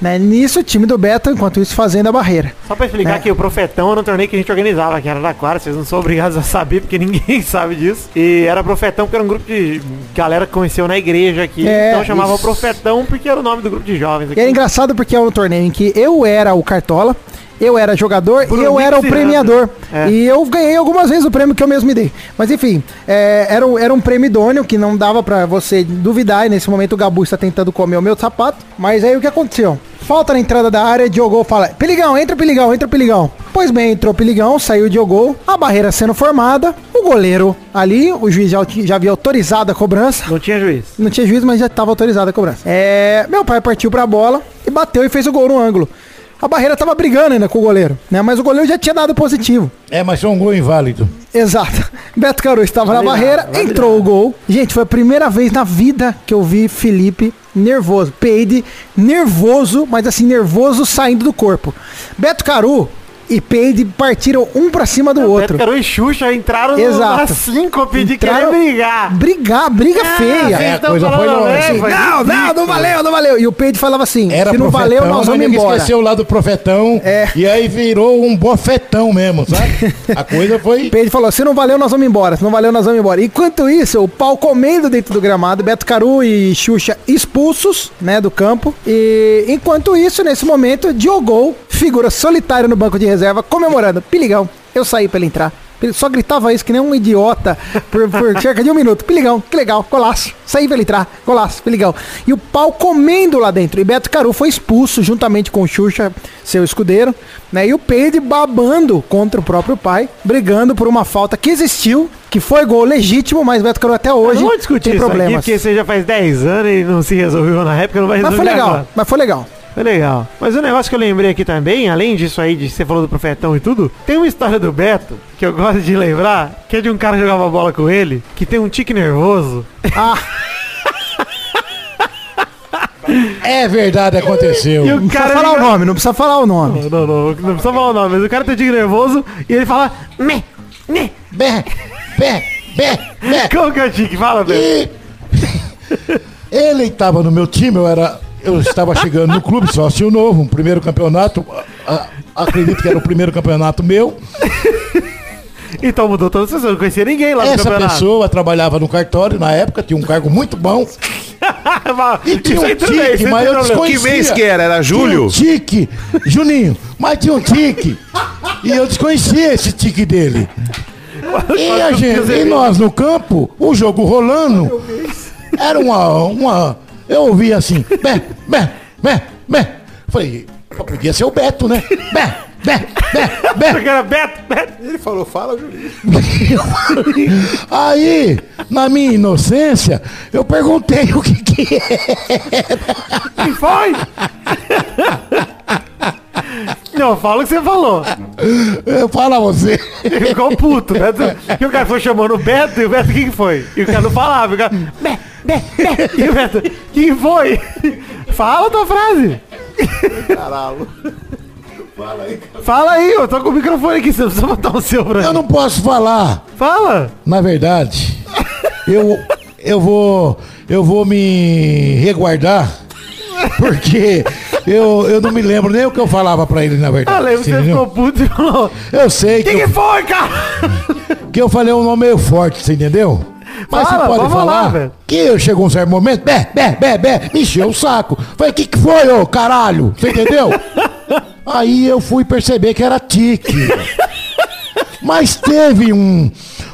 Né, Nisso, o time do Beto, enquanto isso, fazendo a barreira. Só pra explicar É. que o Profetão era um torneio que a gente organizava aqui em Araraquara, vocês não são obrigados a saber, porque ninguém sabe disso. E era Profetão porque era um grupo de galera que conheceu na igreja aqui. É, então chamava isso. Profetão porque era o nome do grupo de jovens E aqui. era engraçado porque é um torneio em que eu era o Cartola, eu era jogador e eu era o premiador. É. E eu ganhei algumas vezes o prêmio que eu mesmo me dei. Mas enfim, é, era, um, era um prêmio idôneo que não dava pra você duvidar. E nesse momento o Gabu está tentando comer o meu sapato. Mas aí o que aconteceu? Falta na entrada da área, Diogo fala: Peligão, entra Peligão, entra Peligão. Pois bem, entrou Peligão, saiu Diogo, a barreira sendo formada, o goleiro ali, o juiz já, já havia autorizado a cobrança. Não tinha juiz. Não tinha juiz, mas já estava autorizada a cobrança. É, meu pai partiu pra bola e bateu e fez o gol no ângulo. A barreira tava brigando ainda com o goleiro, né? Mas o goleiro já tinha dado positivo. É, mas foi um gol inválido. Exato. Beto Caru estava na barreira, entrou o gol. Gente, foi a primeira vez na vida que eu vi Felipe nervoso. Peide nervoso, mas assim, nervoso saindo do corpo. Beto Caru e Peide partiram um pra cima do outro. Beto Caru e Xuxa entraram no- Exato. na síncope de Entraram- querer brigar. Brigar, briga feia. é, a coisa foi falando, longe. é, foi Não, não, não valeu, não valeu. E o Peide falava assim: Era se não profetão, valeu, nós vamos embora. esqueceu lá do profetão. É. E aí virou um bofetão mesmo, sabe? A coisa foi... Peide falou: se não valeu, nós vamos embora. Se não valeu, nós vamos embora. Enquanto isso, o pau comendo dentro do gramado, Beto Caru e Xuxa expulsos, né, do campo. E enquanto isso, nesse momento, Diogol, figura solitária no banco de reserva, comemorando. Piligão, eu saí pra ele entrar. Ele só gritava isso que nem um idiota por, por cerca de um minuto. Piligão, que legal, golaço. Saí pra ele entrar, golaço, piligão. E o pau comendo lá dentro. E Beto Caru foi expulso juntamente com o Xuxa, seu escudeiro, né? E o Peide babando contra o próprio pai, brigando por uma falta que existiu, que foi gol legítimo, mas Beto Caru até hoje Não vou discutir tem isso aqui, problemas. porque você já faz 10 anos e não se resolveu na época, não vai Mas resolver foi legal, agora. mas foi legal. Foi legal. Mas o negócio que eu lembrei aqui também, além disso aí, de você falou do profetão e tudo, tem uma história do Beto, que eu gosto de lembrar, que é de um cara que jogava bola com ele, que tem um tique nervoso. Ah, É verdade, aconteceu. Não precisa falar liga- o nome, não precisa falar o nome. Não, não, não, não precisa falar o nome, mas o cara tem tique nervoso e ele fala. Meh, meh. Bé, bé, bé, bé. Como que é o tique? Fala, Beto. E ele estava no meu time, eu era. Eu estava chegando no clube, sócio novo, um primeiro campeonato. a- a- acredito que era o primeiro campeonato meu. Então mudou toda a situação, eu não conhecia ninguém lá no Essa pessoa trabalhava no cartório na época, tinha um cargo muito bom. E tinha um tique, mas eu desconhecia. Que mês que era? Era Tinha julho? um tique, Juninho, mas tinha um tique. E eu desconhecia esse tique dele. E, a gente, e nós no campo, o jogo rolando, era uma. uma eu ouvi assim, bé, bé, bé, bé. Falei, podia ser o Beto, né? Bé, bé, bé, bé. Porque era Beto, Beto. Ele falou, fala, Julinho. Aí, na minha inocência, eu perguntei o que que é. Quem foi? Não, fala o que você falou. Eu falo a você. Ele ficou puto. Beto, e o cara foi chamando o Beto e o Beto, quem que foi? E o cara não falava. O cara, Bé, Bé, Bé. E o Beto, quem foi? Fala a tua frase. Caralho. Fala aí, eu tô com o microfone aqui, você precisa botar o seu pra Eu não posso falar. Fala. Na verdade, eu, eu vou eu vou me reguardar porque eu, eu não me lembro nem o que eu falava pra ele na verdade. Ah, lembra que você ficou puto e falou. Eu sei que que eu, foi, cara? que eu falei um nome meio forte, você entendeu? Mas Fala, você pode falar lá, que eu chegou um certo momento, bé, bé, bé, bé, me encheu o saco. Falei, o que, que foi, ô caralho? Você entendeu? Aí eu fui perceber que era tique. Mas teve um,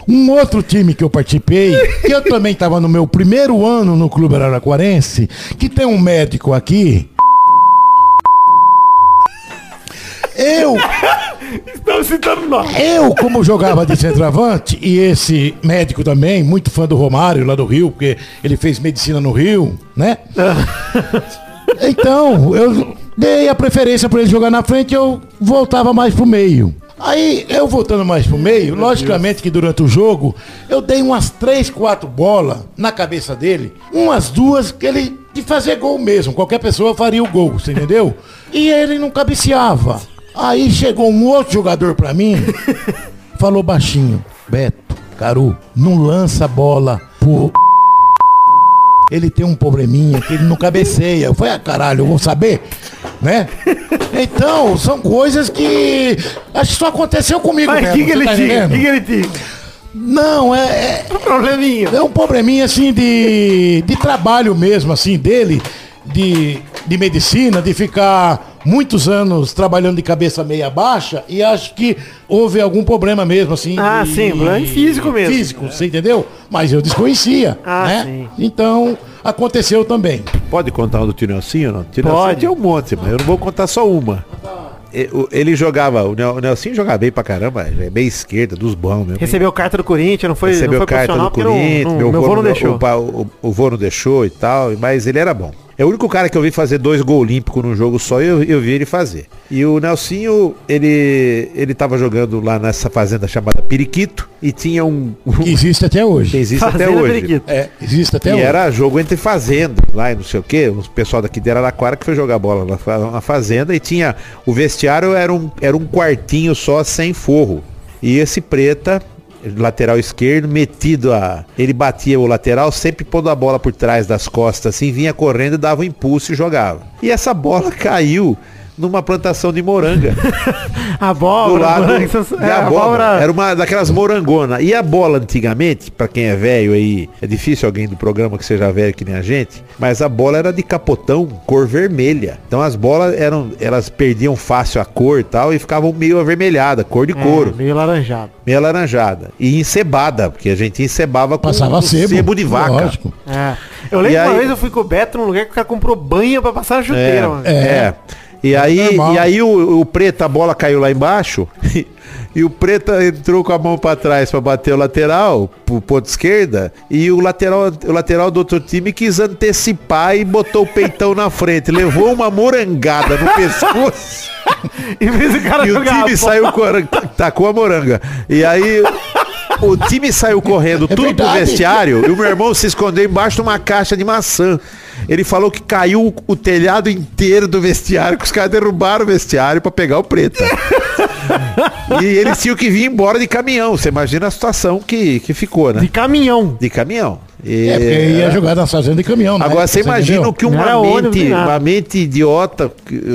um outro time que eu participei, que eu também estava no meu primeiro ano no Clube Araraquarense, que tem um médico aqui. Eu, Estamos citando nós. eu, como jogava de centroavante, e esse médico também, muito fã do Romário lá do Rio, porque ele fez medicina no Rio, né? Então, eu dei a preferência para ele jogar na frente e eu voltava mais pro meio. Aí, eu voltando mais pro meio, logicamente que durante o jogo, eu dei umas três, quatro bolas na cabeça dele. Umas duas que ele de fazer gol mesmo. Qualquer pessoa faria o gol, você entendeu? E ele não cabeceava. Aí chegou um outro jogador pra mim, falou baixinho, Beto, Caru, não lança a bola pro ele tem um probleminha que ele não cabeceia. Eu falei, ah, caralho, eu vou saber, né? Então, são coisas que acho que só aconteceu comigo Mas o mesmo, que, que ele tá tinha? Que, que ele tinha? Não, é, é, Um probleminha. é um probleminha assim de, de trabalho mesmo, assim, dele, de, de medicina, de ficar muitos anos trabalhando de cabeça meia baixa e acho que houve algum problema mesmo, assim. Ah, de- sim, problema físico mesmo. Físico, você entendeu? Mas eu desconhecia, Ah, né? sim. Então, aconteceu também. Pode contar um do Tinelcinho ou não? Tinelcinho Pode. tinha um monte, mas eu não vou contar só uma. E- Ele jogava, o Nel- o Nelsinho jogava bem pra caramba, é meia esquerda, dos bons mesmo. Recebeu carta do Corinthians, não foi, não Recebeu foi carta do porque não- Corinthians, não, meu, meu vô vô não meu- deixou. O, o, o vô não deixou e tal, mas ele era bom. É o único cara que eu vi fazer dois gols olímpicos num jogo só e eu, eu vi ele fazer. E o Nelsinho, ele, ele tava jogando lá nessa fazenda chamada Periquito e tinha um. Que existe até que hoje. existe até Fazenda hoje. Periquito. É, existe até E hoje. era jogo entre fazendas lá e não sei o que. O pessoal daqui de Araraquara que foi jogar bola na, fa- na fazenda e tinha. O vestiário era um, era um quartinho só sem forro. E esse preta, lateral esquerdo, metido a. Ele batia o lateral, sempre pondo a bola por trás das costas, assim, vinha correndo, dava um impulso e jogava. E essa bola caiu numa plantação de moranga. A do abóbora, lado é, abóbora. abóbora- Era uma daquelas morangonas. E a bola antigamente, pra quem é velho aí, é difícil alguém do programa que seja velho que nem a gente, mas a bola era de capotão cor vermelha. Então as bolas eram, elas perdiam fácil a cor e tal e ficavam meio avermelhada, cor de couro, É, meio laranjado. meio alaranjada e encebada, porque a gente encebava com Passava um sebo. de vaca. Lógico. É. Eu lembro E uma aí- vez eu fui com o Beto num lugar que o cara comprou banha pra passar na chuteira, É, mano. é. E aí, normal. e aí o, o preto, a bola caiu lá embaixo. E o Preta entrou com a mão pra trás pra bater o lateral, pro ponto esquerda, e o lateral, o lateral do outro time quis antecipar e botou o peitão na frente. Levou uma morangada no pescoço. Cara E o time saiu tacou a moranga. E aí o time saiu correndo tudo pro vestiário e o meu irmão se escondeu embaixo de uma caixa de maçã. Ele falou que caiu o telhado inteiro do vestiário, que os caras derrubaram o vestiário pra pegar o preta. e eles tinham que vir embora de caminhão. Você imagina a situação que, que ficou, né? De caminhão. De caminhão. E- É, porque ia jogar na fazenda de caminhão, né? Agora você imagina entendeu? que Não uma ônibus mente, uma mente idiota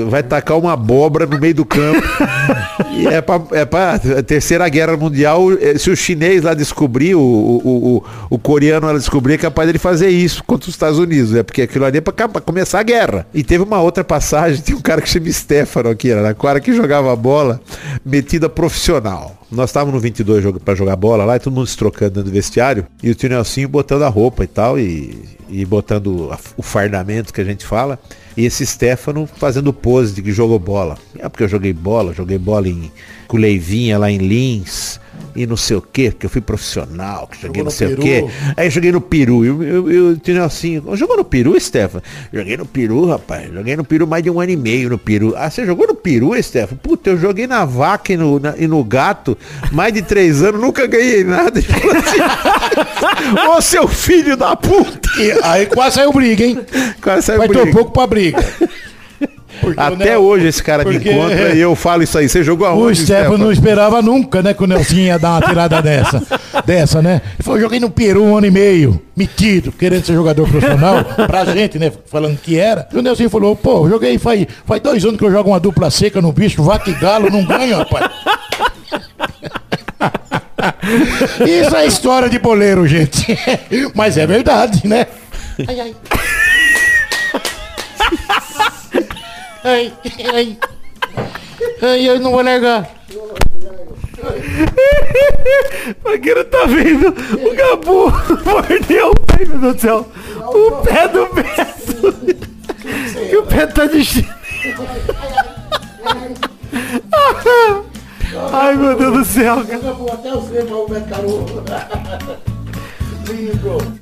vai tacar uma abóbora no meio do campo. e é pra, é pra terceira guerra mundial. eh, Se o chinês lá descobrir, o, o, o, o coreano lá descobrir, é capaz dele fazer isso contra os Estados Unidos. É porque aquilo ali é pra, pra começar a guerra. E teve uma outra passagem, tinha um cara que chama Stefano aqui, era na cara que jogava bola metida profissional. Nós estávamos no 22 jogo para jogar bola lá, e todo mundo se trocando dentro do vestiário, e o tio Nelsinho botando a roupa e tal, e, e botando a- o fardamento que a gente fala, e esse Stefano fazendo pose de que jogou bola. É porque eu joguei bola, joguei bola em, com Leivinha lá em Lins, e não sei o que, porque eu fui profissional, que joguei Jogou não sei o Peru. quê. Aí eu joguei no Peru, e eu, eu, eu tio Nelsinho, jogou no Peru, Stefano? Joguei no Peru, rapaz, joguei no Peru mais de um ano e meio no Peru. Ah, você jogou no Peru, Stefano? Puta, eu joguei na vaca e no, na- e no gato mais de três anos, nunca ganhei nada. Assim, Ô seu filho da puta! E aí quase saiu briga, hein? Quase saiu Vai ter um briga. pouco pra briga. Porque o Até Nel- hoje esse cara me porque- encontra e eu falo isso aí. Você jogou O aonde, Stefano não esperava nunca, né, que o Nelson ia dar uma tirada dessa. dessa, né? Ele falou, joguei no Peru um ano e meio, metido, querendo ser jogador profissional, pra gente, né, falando que era. E o Nelson falou, pô, joguei faz, faz dois anos que eu jogo uma dupla seca no bicho, vaca e galo, não ganho, rapaz. Isso é história de boleiro, gente. Mas é verdade, né? Ai, ai. Ai, ai. Ai, eu não vou largar. Não tá vendo, o Gabu mordeu o pé, meu Deus do céu. O pé do Beto. E o pé tá de. Ai, meu Deus do céu, até o o Beto. Lindo.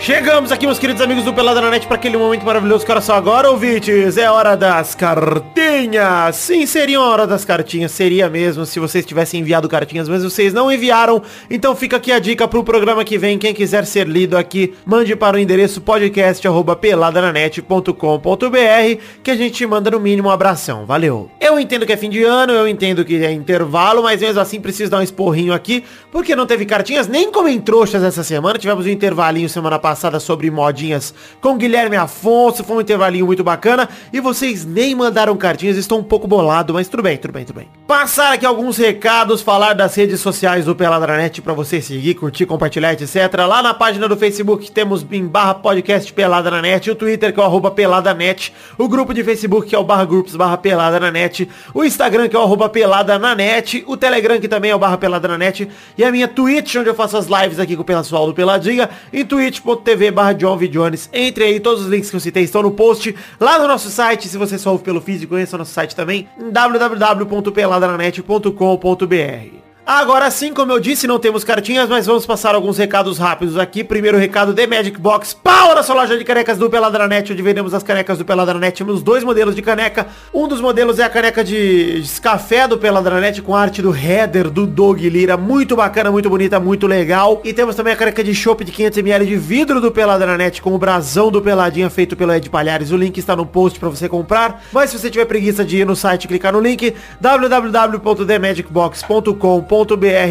Chegamos aqui, meus queridos amigos do Pelada na Net, para aquele momento maravilhoso que era só agora, ouvintes. É hora das cartinhas. Sim, seria a hora das cartinhas. Seria mesmo se vocês tivessem enviado cartinhas, mas vocês não enviaram. Então fica aqui a dica pro programa que vem. Quem quiser ser lido aqui, mande para o endereço podcast.peladananet.com.br que a gente manda no mínimo um abração. Valeu. Eu entendo que é fim de ano, eu entendo que é intervalo, mas mesmo assim preciso dar um esporrinho aqui, porque não teve cartinhas nem como trouxas essa semana. Tivemos um intervalinho semana passada sobre modinhas com Guilherme Afonso, foi um intervalinho muito bacana e vocês nem mandaram cartinhas, estou um pouco bolado, mas tudo bem, tudo bem, tudo bem. Passar aqui alguns recados, falar das redes sociais do Peladranet para você seguir, curtir, compartilhar, etc. Lá na página do Facebook temos em barra podcast Pelada na Net, o Twitter que é o arroba Pelada Net, o grupo de Facebook que é o barra grupos barra Pelada na Net, o Instagram que é o arroba Pelada na Net, o Telegram que também é o barra Pelada e a minha Twitch onde eu faço as lives aqui com o pessoal do Peladinha em twitch.tv barra John V. Jones. Entre aí, todos os links que eu citei estão no post lá no nosso site, se você só ouve pelo físico, conheça nosso site também, em www.peladananet.com.br. Agora sim, como eu disse, não temos cartinhas, mas vamos passar alguns recados rápidos aqui. Primeiro recado de Magic Box, pau na sua loja de canecas do Peladranet, onde vendemos as canecas do Peladranet. Temos dois modelos de caneca. Um dos modelos é a caneca de café do Peladranet com arte do header do Dog Lira. Muito bacana, muito bonita, muito legal. E temos também a caneca de chopp de 500ml de vidro do Peladranet com o brasão do Peladinha feito pelo Ed Palhares. O link está no post para você comprar. Mas se você tiver preguiça de ir no site clicar no link, www.themagicbox.com.br,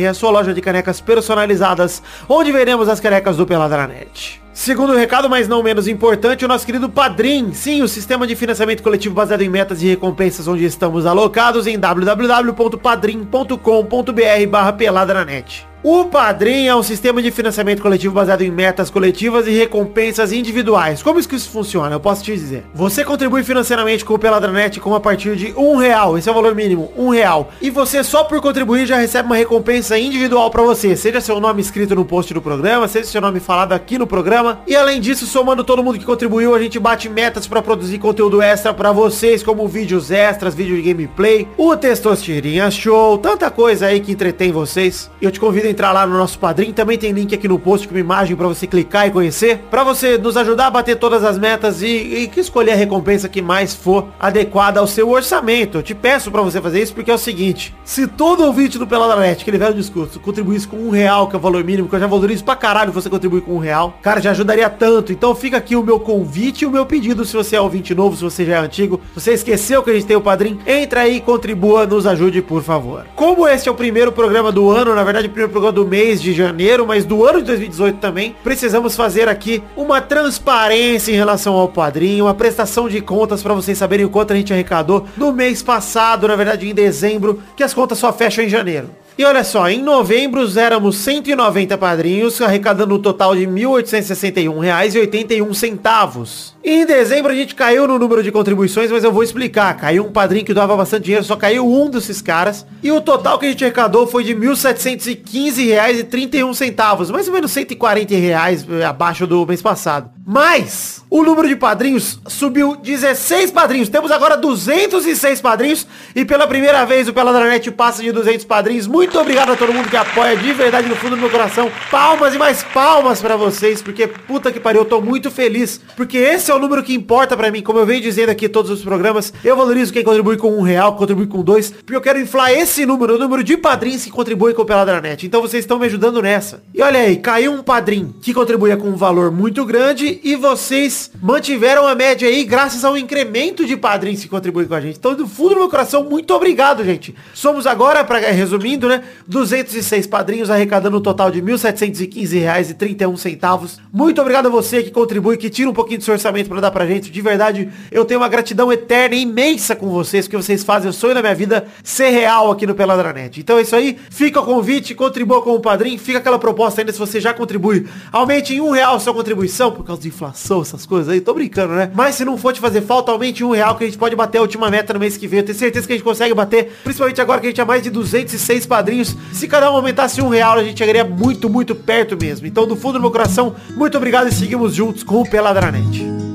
a sua loja de canecas personalizadas, onde veremos as canecas do Peladranet. Segundo recado, mas não menos importante, o nosso querido Padrim. Sim, o sistema de financiamento coletivo baseado em metas e recompensas onde estamos alocados em www.padrim.com.br barra peladranet. O Padrim é um sistema de financiamento coletivo baseado em metas coletivas e recompensas individuais. Como isso que isso funciona? Eu posso te dizer. Você contribui financeiramente com o Peladranet com a partir de um real. Esse é o valor mínimo, um real. E você só por contribuir já recebe uma recompensa individual para você. Seja seu nome escrito no post do programa, seja seu nome falado aqui no programa. E além disso, somando todo mundo que contribuiu, a gente bate metas para produzir conteúdo extra para vocês, como vídeos extras, vídeo de gameplay, o Testosterinha Show, tanta coisa aí que entretém vocês. E eu te convido a entrar lá no nosso padrinho. Também tem link aqui no post com uma imagem para você clicar e conhecer. para você nos ajudar a bater todas as metas e, e escolher a recompensa que mais for adequada ao seu orçamento. Eu te peço para você fazer isso porque é o seguinte. Se todo ouvinte do Peladranet, que ele velho discurso, contribuísse com um real, que é o valor mínimo, que eu já valorizo pra caralho você contribuir com um real, cara, já ajudaria tanto. Então fica aqui o meu convite e o meu pedido se você é ouvinte novo, se você já é antigo. Você esqueceu que a gente tem o padrinho, entra aí, contribua, nos ajude, por favor. Como este é o primeiro programa do ano, na verdade o primeiro programa do mês de janeiro, mas do ano de 2018 também, precisamos fazer aqui uma transparência em relação ao padrinho, uma prestação de contas para vocês saberem o quanto a gente arrecadou no mês passado, na verdade em dezembro, que as contas só fecham em janeiro. E olha só, em novembro éramos 190 padrinhos, arrecadando um total de R$ 1.861,81. Em dezembro a gente caiu no número de contribuições, mas eu vou explicar. Caiu um padrinho que doava bastante dinheiro, só caiu um desses caras. E o total que a gente arrecadou foi de R$ 1.715,31, mais ou menos 140 reais eh, abaixo do mês passado. Mas o número de padrinhos subiu 16 padrinhos. Temos agora 206 padrinhos. E pela primeira vez o Peladranet passa de 200 padrinhos. Muito obrigado a todo mundo que apoia de verdade no fundo do meu coração. Palmas e mais palmas para vocês. Porque puta que pariu, eu tô muito feliz. Porque esse é o número que importa para mim. Como eu venho dizendo aqui todos os programas, eu valorizo quem contribui com um real, contribui com dois. Porque eu quero inflar esse número, o número de padrinhos que contribuem com o Peladranet. Então vocês estão me ajudando nessa. E olha aí, caiu um padrinho que contribuía com um valor muito grande e vocês mantiveram a média aí graças ao incremento de padrinhos que contribuem com a gente. Então, do fundo do meu coração, muito obrigado, gente. Somos agora, para resumindo, né, 206 padrinhos arrecadando um total de R$ 1.715,31. Muito obrigado a você que contribui, que tira um pouquinho do seu orçamento para dar pra gente. De verdade, eu tenho uma gratidão eterna e imensa com vocês, porque vocês fazem o sonho da minha vida ser real aqui no Peladranet. Então é isso aí, fica o convite, contribua com o padrinho, fica aquela proposta ainda se você já contribui. Aumente em um real a sua contribuição, por causa de inflação, essas coisas aí, tô brincando, né? Mas se não for te fazer falta, aumente em um real que a gente pode bater a última meta no mês que vem. Eu tenho certeza que a gente consegue bater, principalmente agora que a gente é mais de 206 padrinhos. Se cada um aumentasse um real, a gente chegaria muito, muito perto mesmo. Então, do fundo do meu coração, muito obrigado e seguimos juntos com o Peladranet.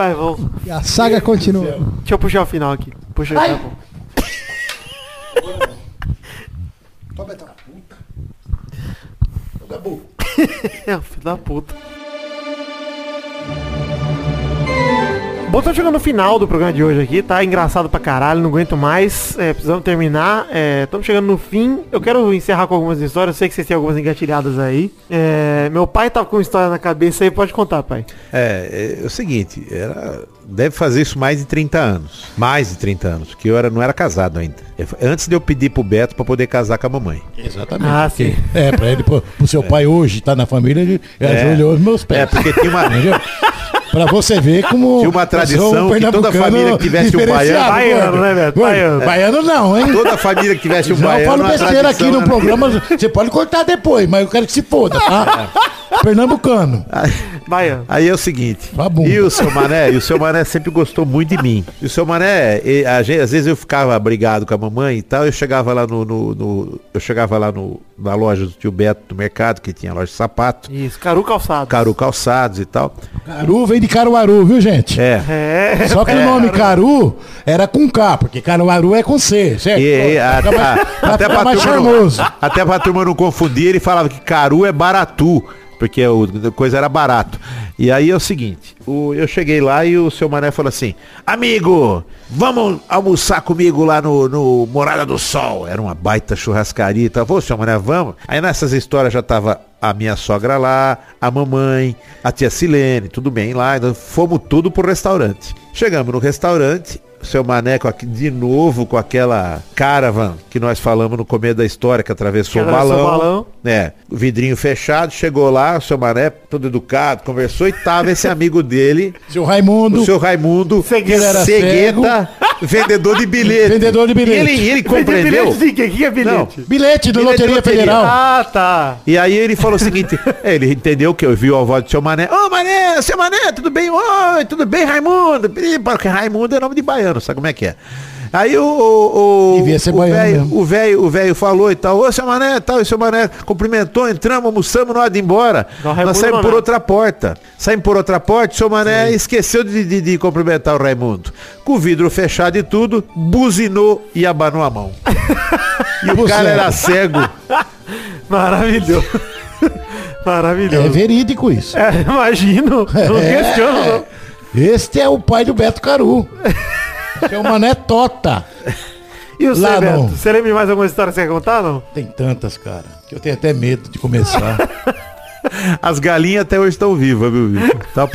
Vai, vamos. E a saga continua. Deixa eu puxar o final aqui. Puxa aí, tá bom. É, o filho da puta. Bom, estamos chegando no final do programa de hoje aqui, tá engraçado pra caralho, não aguento mais, é, precisamos terminar, estamos chegando no fim, eu quero encerrar com algumas histórias, eu sei que vocês têm algumas engatilhadas aí, é, meu pai tava com uma história na cabeça aí, pode contar, pai. É, é, o seguinte, era, deve fazer isso mais de 30 anos. Mais de 30 anos, porque eu era, não era casado ainda. É, Antes de eu pedir pro Beto pra poder casar com a mamãe. Exatamente. Ah, porque- sim. É, pra ele, pro, pro seu pai hoje tá na família, ele ajoelhou os meus pés. É, porque tinha uma? Pra você ver como. Tinha uma tradição eu que toda família que tivesse um baiano. Baiano, né? Gordo, Baiano. Baiano não, hein? toda família que tivesse um eu baiano. falo a besteira aqui no era- programa, você pode cortar depois, mas eu quero que se foda, tá? Pernambucano. Baiano. Aí é o seguinte. Bunda. E o seu Mané, e o seu Mané sempre gostou muito de mim. E o seu Mané, e, a gente- às vezes eu ficava brigado com a mamãe e tal, eu chegava lá no, no- no- eu chegava lá no, na loja do tio Beto do mercado, que tinha loja de sapato, Isso, Caru Calçado. Caru Calçados e tal. Caru vem de Caruaru, viu, gente? É. É. Só que o nome Caru era com K, porque Caruaru é com C, certo? E, e, a- mais- a- até, pra mais turma charmoso. até pra turma não confundir, ele falava que caru é baratu, porque a coisa era barato. E aí é o seguinte, o- eu cheguei lá e o seu Mané falou assim, amigo, vamos almoçar comigo lá no, no Morada do Sol. Era uma baita churrascaria e tal. Falei, seu Mané, vamos. Aí nessas histórias já tava a minha sogra lá, a mamãe, a tia Silene, tudo bem lá. Então fomos tudo pro restaurante. Chegamos no restaurante, seu Maneco aqui de novo com aquela caravan que nós falamos no começo da história, que atravessou, Que o balão. o balão. É, vidrinho fechado, chegou lá, o seu Mané, todo educado, conversou e tava esse amigo dele, Seu Raimundo. o seu Raimundo, Cegueta. Era cegueta, vendedor de bilhete. Vendedor de bilhete. E ele, ele Bilhete compreendeu. de quê? O que é bilhete? Bilhete do Bilhete de Loteria loteria. Federal. Ah, tá. E aí ele falou o seguinte, ele entendeu que eu vi a voz do seu Mané. Ô Mané, seu Mané, tudo bem? Oi, tudo bem, Raimundo? Porque Raimundo é nome de baiano, sabe como é que é? Aí o, o, o, velho- o velho, o velho falou e tal, ô seu Mané, tal, e seu Mané cumprimentou, entramos, almoçamos, hora de embora. Raimundo Nós saímos não, por outra porta. Saímos por outra porta, o seu Mané esqueceu de, de, de cumprimentar o Raimundo. Com o vidro fechado e tudo, buzinou e abanou a mão. E o cara era cego. Maravilhoso. Maravilhoso. É verídico isso. É, imagino. Não É. questiono, não. Este é o pai do Beto Caru. Que é o Mané Tota. E o Lá você, Beto? não. Você lembra de mais alguma história que você quer contar, não? Tem tantas, cara, que eu tenho até medo de começar. As galinhas até hoje estão vivas, viu? Tá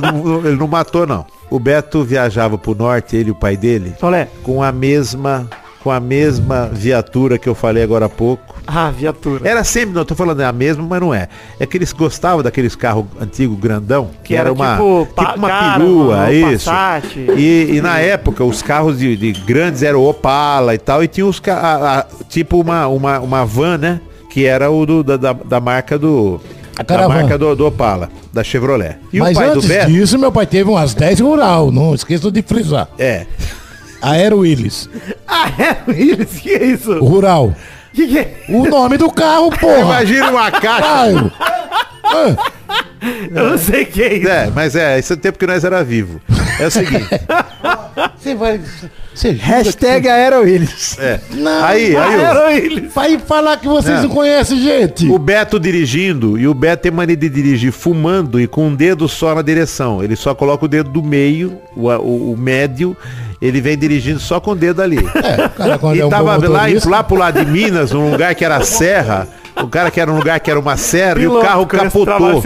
não- ele não matou, não. O Beto viajava pro norte, ele e o pai dele, Olé. com a mesma. Com a mesma viatura que eu falei agora há pouco. Ah, viatura. Era sempre, não tô falando é a mesma, mas não é. É que eles gostavam daqueles carros antigos grandão, que, Que era, era uma tipo tipo uma perua, isso. Passat. E, e na época os carros de, de grandes eram Opala e tal, e tinha os a- a- tipo uma, uma, uma van, né? Que era o do, da, da, da marca do. A da marca do, do Opala, da Chevrolet. E Mas o pai antes do Beto. disso, meu pai teve umas 10 rural, não esqueça de frisar. É. Aero Willis. É? Willis? Que é isso? Rural. Que que é? O nome do carro, porra. Imagina uma caixa. Ah, Eu não sei o que é isso. É, mas é, esse é o tempo que nós era vivo. É o seguinte. Você vai. Você Hashtag Aero Willis. É. Não, aí, aí, Vai falar que vocês Não. não conhecem, gente. O Beto dirigindo, e o Beto tem mania de dirigir fumando e com um dedo só na direção. Ele só coloca o dedo do meio, o, o- o médio, ele vem dirigindo só com o dedo ali. É, o cara quando e é um tava lá, lá pro lado de Minas, num lugar que era serra, o cara que era um lugar que era uma serra, e o Piloto, carro capotou.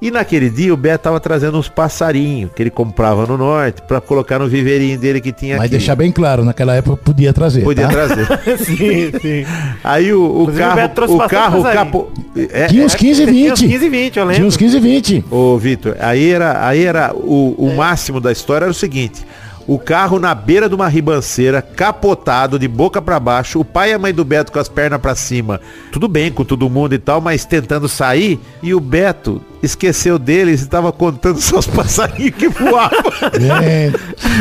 E naquele dia o Beto tava trazendo uns passarinhos que ele comprava no norte pra colocar no viveirinho dele que tinha Mas aqui. deixar bem claro, naquela época podia trazer. Podia tá? trazer. sim, sim. Aí o, o Inclusive, o carro, o bastante carro capô. É, Tinha uns 15 e Tinha uns 20. 15 e 20, eu lembro. Tinha uns 15 e 20. Ô, Vitor, aí era, aí era o, o máximo da história era o seguinte. O carro na beira de uma ribanceira, capotado, de boca pra baixo, o pai e a mãe do Beto com as pernas pra cima. Tudo bem com todo mundo e tal, mas tentando sair, e o Beto esqueceu deles e tava contando só os passarinhos que voavam. É,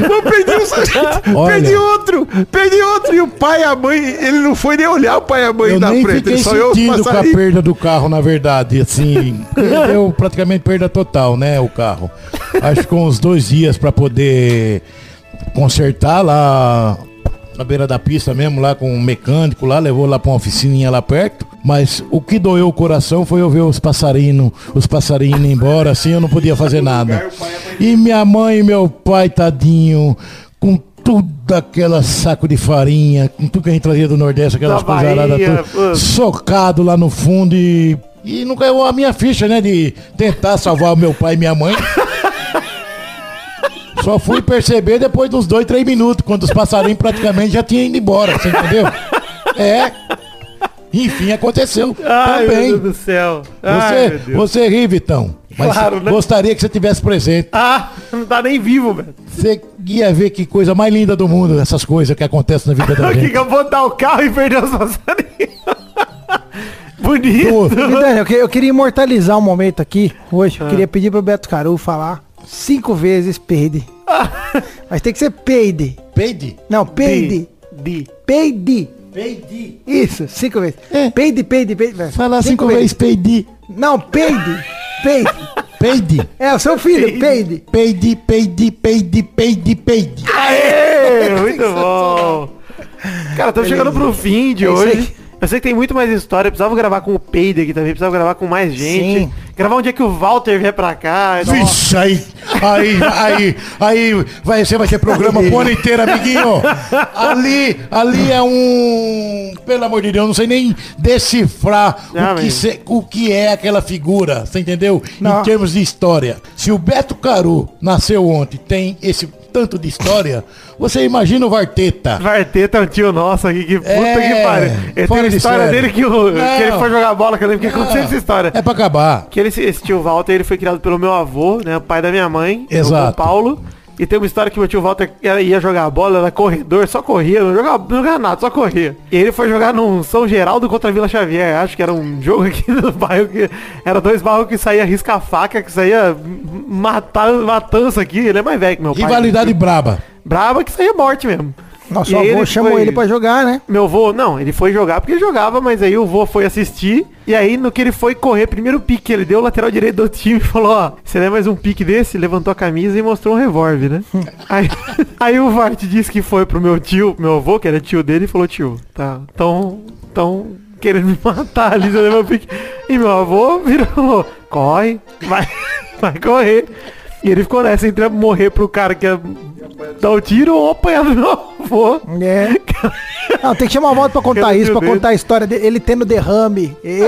Eu perdi um, Olha. perdi outro, perdi outro. E o pai e a mãe, ele não foi nem olhar o pai e a mãe eu na nem frente, fiquei ele só os sentindo com a perda do carro, na verdade. Assim, deu praticamente perda total, né? O carro. Acho que com uns dois dias pra poder consertar lá na beira da pista mesmo, lá com um mecânico lá, levou lá pra uma oficininha lá perto. Mas o que doeu o coração foi eu ver os passarinhos, os passarinhos indo embora, assim eu não podia fazer nada. E minha mãe e meu pai, tadinho, com tudo aquela saco de farinha, com tudo que a gente trazia do Nordeste, aquelas Da coisaradas tudo, socado lá no fundo e. E não caiu a minha ficha, né? De tentar salvar o meu pai e minha mãe. Só fui perceber depois dos dois, três minutos, quando os passarinhos praticamente já tinham ido embora, você entendeu? É. Enfim, aconteceu. Ai, meu Também. Deus do céu. Ai, meu Você, Deus. você ri, Vitão. Mas Claro, né? gostaria que você tivesse presente. Ah, não tá nem vivo, velho. Você ia ver que coisa mais linda do mundo, essas coisas que acontecem na vida da gente. que eu vou dar o carro e perder os passarinhos? Bonito. E, Dani, eu, que- eu queria imortalizar um momento aqui, hoje. Eu queria pedir pro Beto Caru falar cinco vezes peide. Mas tem que ser peide. Peide? Não, peide. Di. Peide. Peide. Isso, cinco vezes. É. Peide, peide, peide. Fala cinco vezes peide. Não, peide. Peide. Peide. É, o seu filho, peide. Peide, peide, peide, peide, peide. Aê, muito bom. Cara, estamos chegando pro fim de É isso hoje. Aí. Eu sei que tem muito mais história. Precisava gravar com o Peide aqui também. Precisava gravar com mais gente. Sim. Gravar um dia que o Walter vier pra cá. Nossa. Vixe, aí, aí, aí, aí, vai, você vai ter programa o ano inteiro, amiguinho. Ali, ali é um, pelo amor de Deus, eu não sei nem decifrar Ah, o, que se- o que é aquela figura, você entendeu? Não. Em termos de história. Se o Beto Caru nasceu ontem, tem esse tanto de história, você imagina o Varteta. Varteta é um tio nosso aqui, que puta É, que pariu. Ele tem a história dele que, o, que ele foi jogar bola, que eu lembro que aconteceu essa história. É pra acabar. Que ele, esse tio Walter, ele foi criado pelo meu avô, né? O pai da minha mãe. Exato. Paulo. E tem uma história que meu tio Walter ia jogar bola, era corredor, só corria, não jogava, não jogava nada, só corria. E ele foi jogar num São Geraldo contra a Vila Xavier, acho que era um jogo aqui no bairro que era dois bairros que saía risca-faca, que saía matar, matança aqui. Ele é mais velho que meu pai. Rivalidade braba. Brava que saía morte mesmo. Nosso avô ele chamou foi- ele pra jogar, né? Meu vô, não, ele foi jogar porque ele jogava, mas aí o vô foi assistir. E aí, no que ele foi correr, primeiro pique que ele deu, o lateral direito do time falou: Ó, você lembra mais um pique desse? Levantou a camisa e mostrou um revólver, né? aí, aí o Vart disse que foi pro meu tio, meu avô, que era tio dele, e falou: Tio, tá, tão, tão querendo me matar ali, você lembra o pique? E meu avô virou Corre, vai, vai correr. E ele ficou nessa entre morrer pro cara que ia dar o tiro ou apanhar do meu avô. É. Não, tem que chamar o Walter pra contar isso, pra contar a história dele, ele tendo derrame. Ele,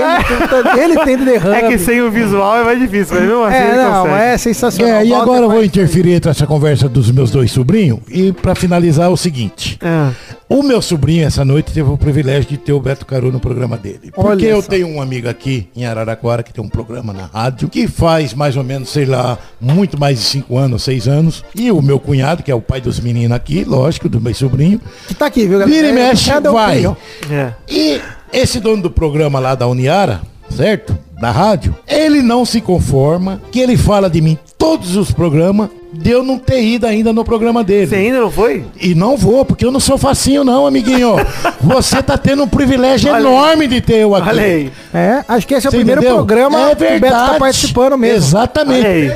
tendo, ele tendo derrame. É que sem o visual é mais difícil, mas mesmo assim É, não, consegue. é sensacional. É, e agora eu vou interferir entre essa conversa dos meus dois sobrinhos e pra finalizar é o seguinte. É. O meu sobrinho essa noite teve o privilégio de ter o Beto Caru no programa dele. Porque Olha eu só. tenho um amigo aqui em Araraquara que tem um programa na rádio que faz mais ou menos, sei lá, muito mais de cinco anos, seis anos. E o meu cunhado, que é o pai dos meninos aqui, lógico, do meu sobrinho, Que tá aqui, viu, galera? vira e É, mexe, um vai. É. E esse dono do programa lá da Uniara, certo? Da rádio, ele não se conforma que ele fala de mim todos os programas de eu não ter ido ainda no programa dele. Você ainda não foi? E não vou, porque eu não sou facinho não, amiguinho. Você tá tendo um privilégio Olha- enorme de ter eu aqui. Olha aí. É, acho que esse é o Você primeiro entendeu? programa é que o Beto tá participando mesmo. Exatamente.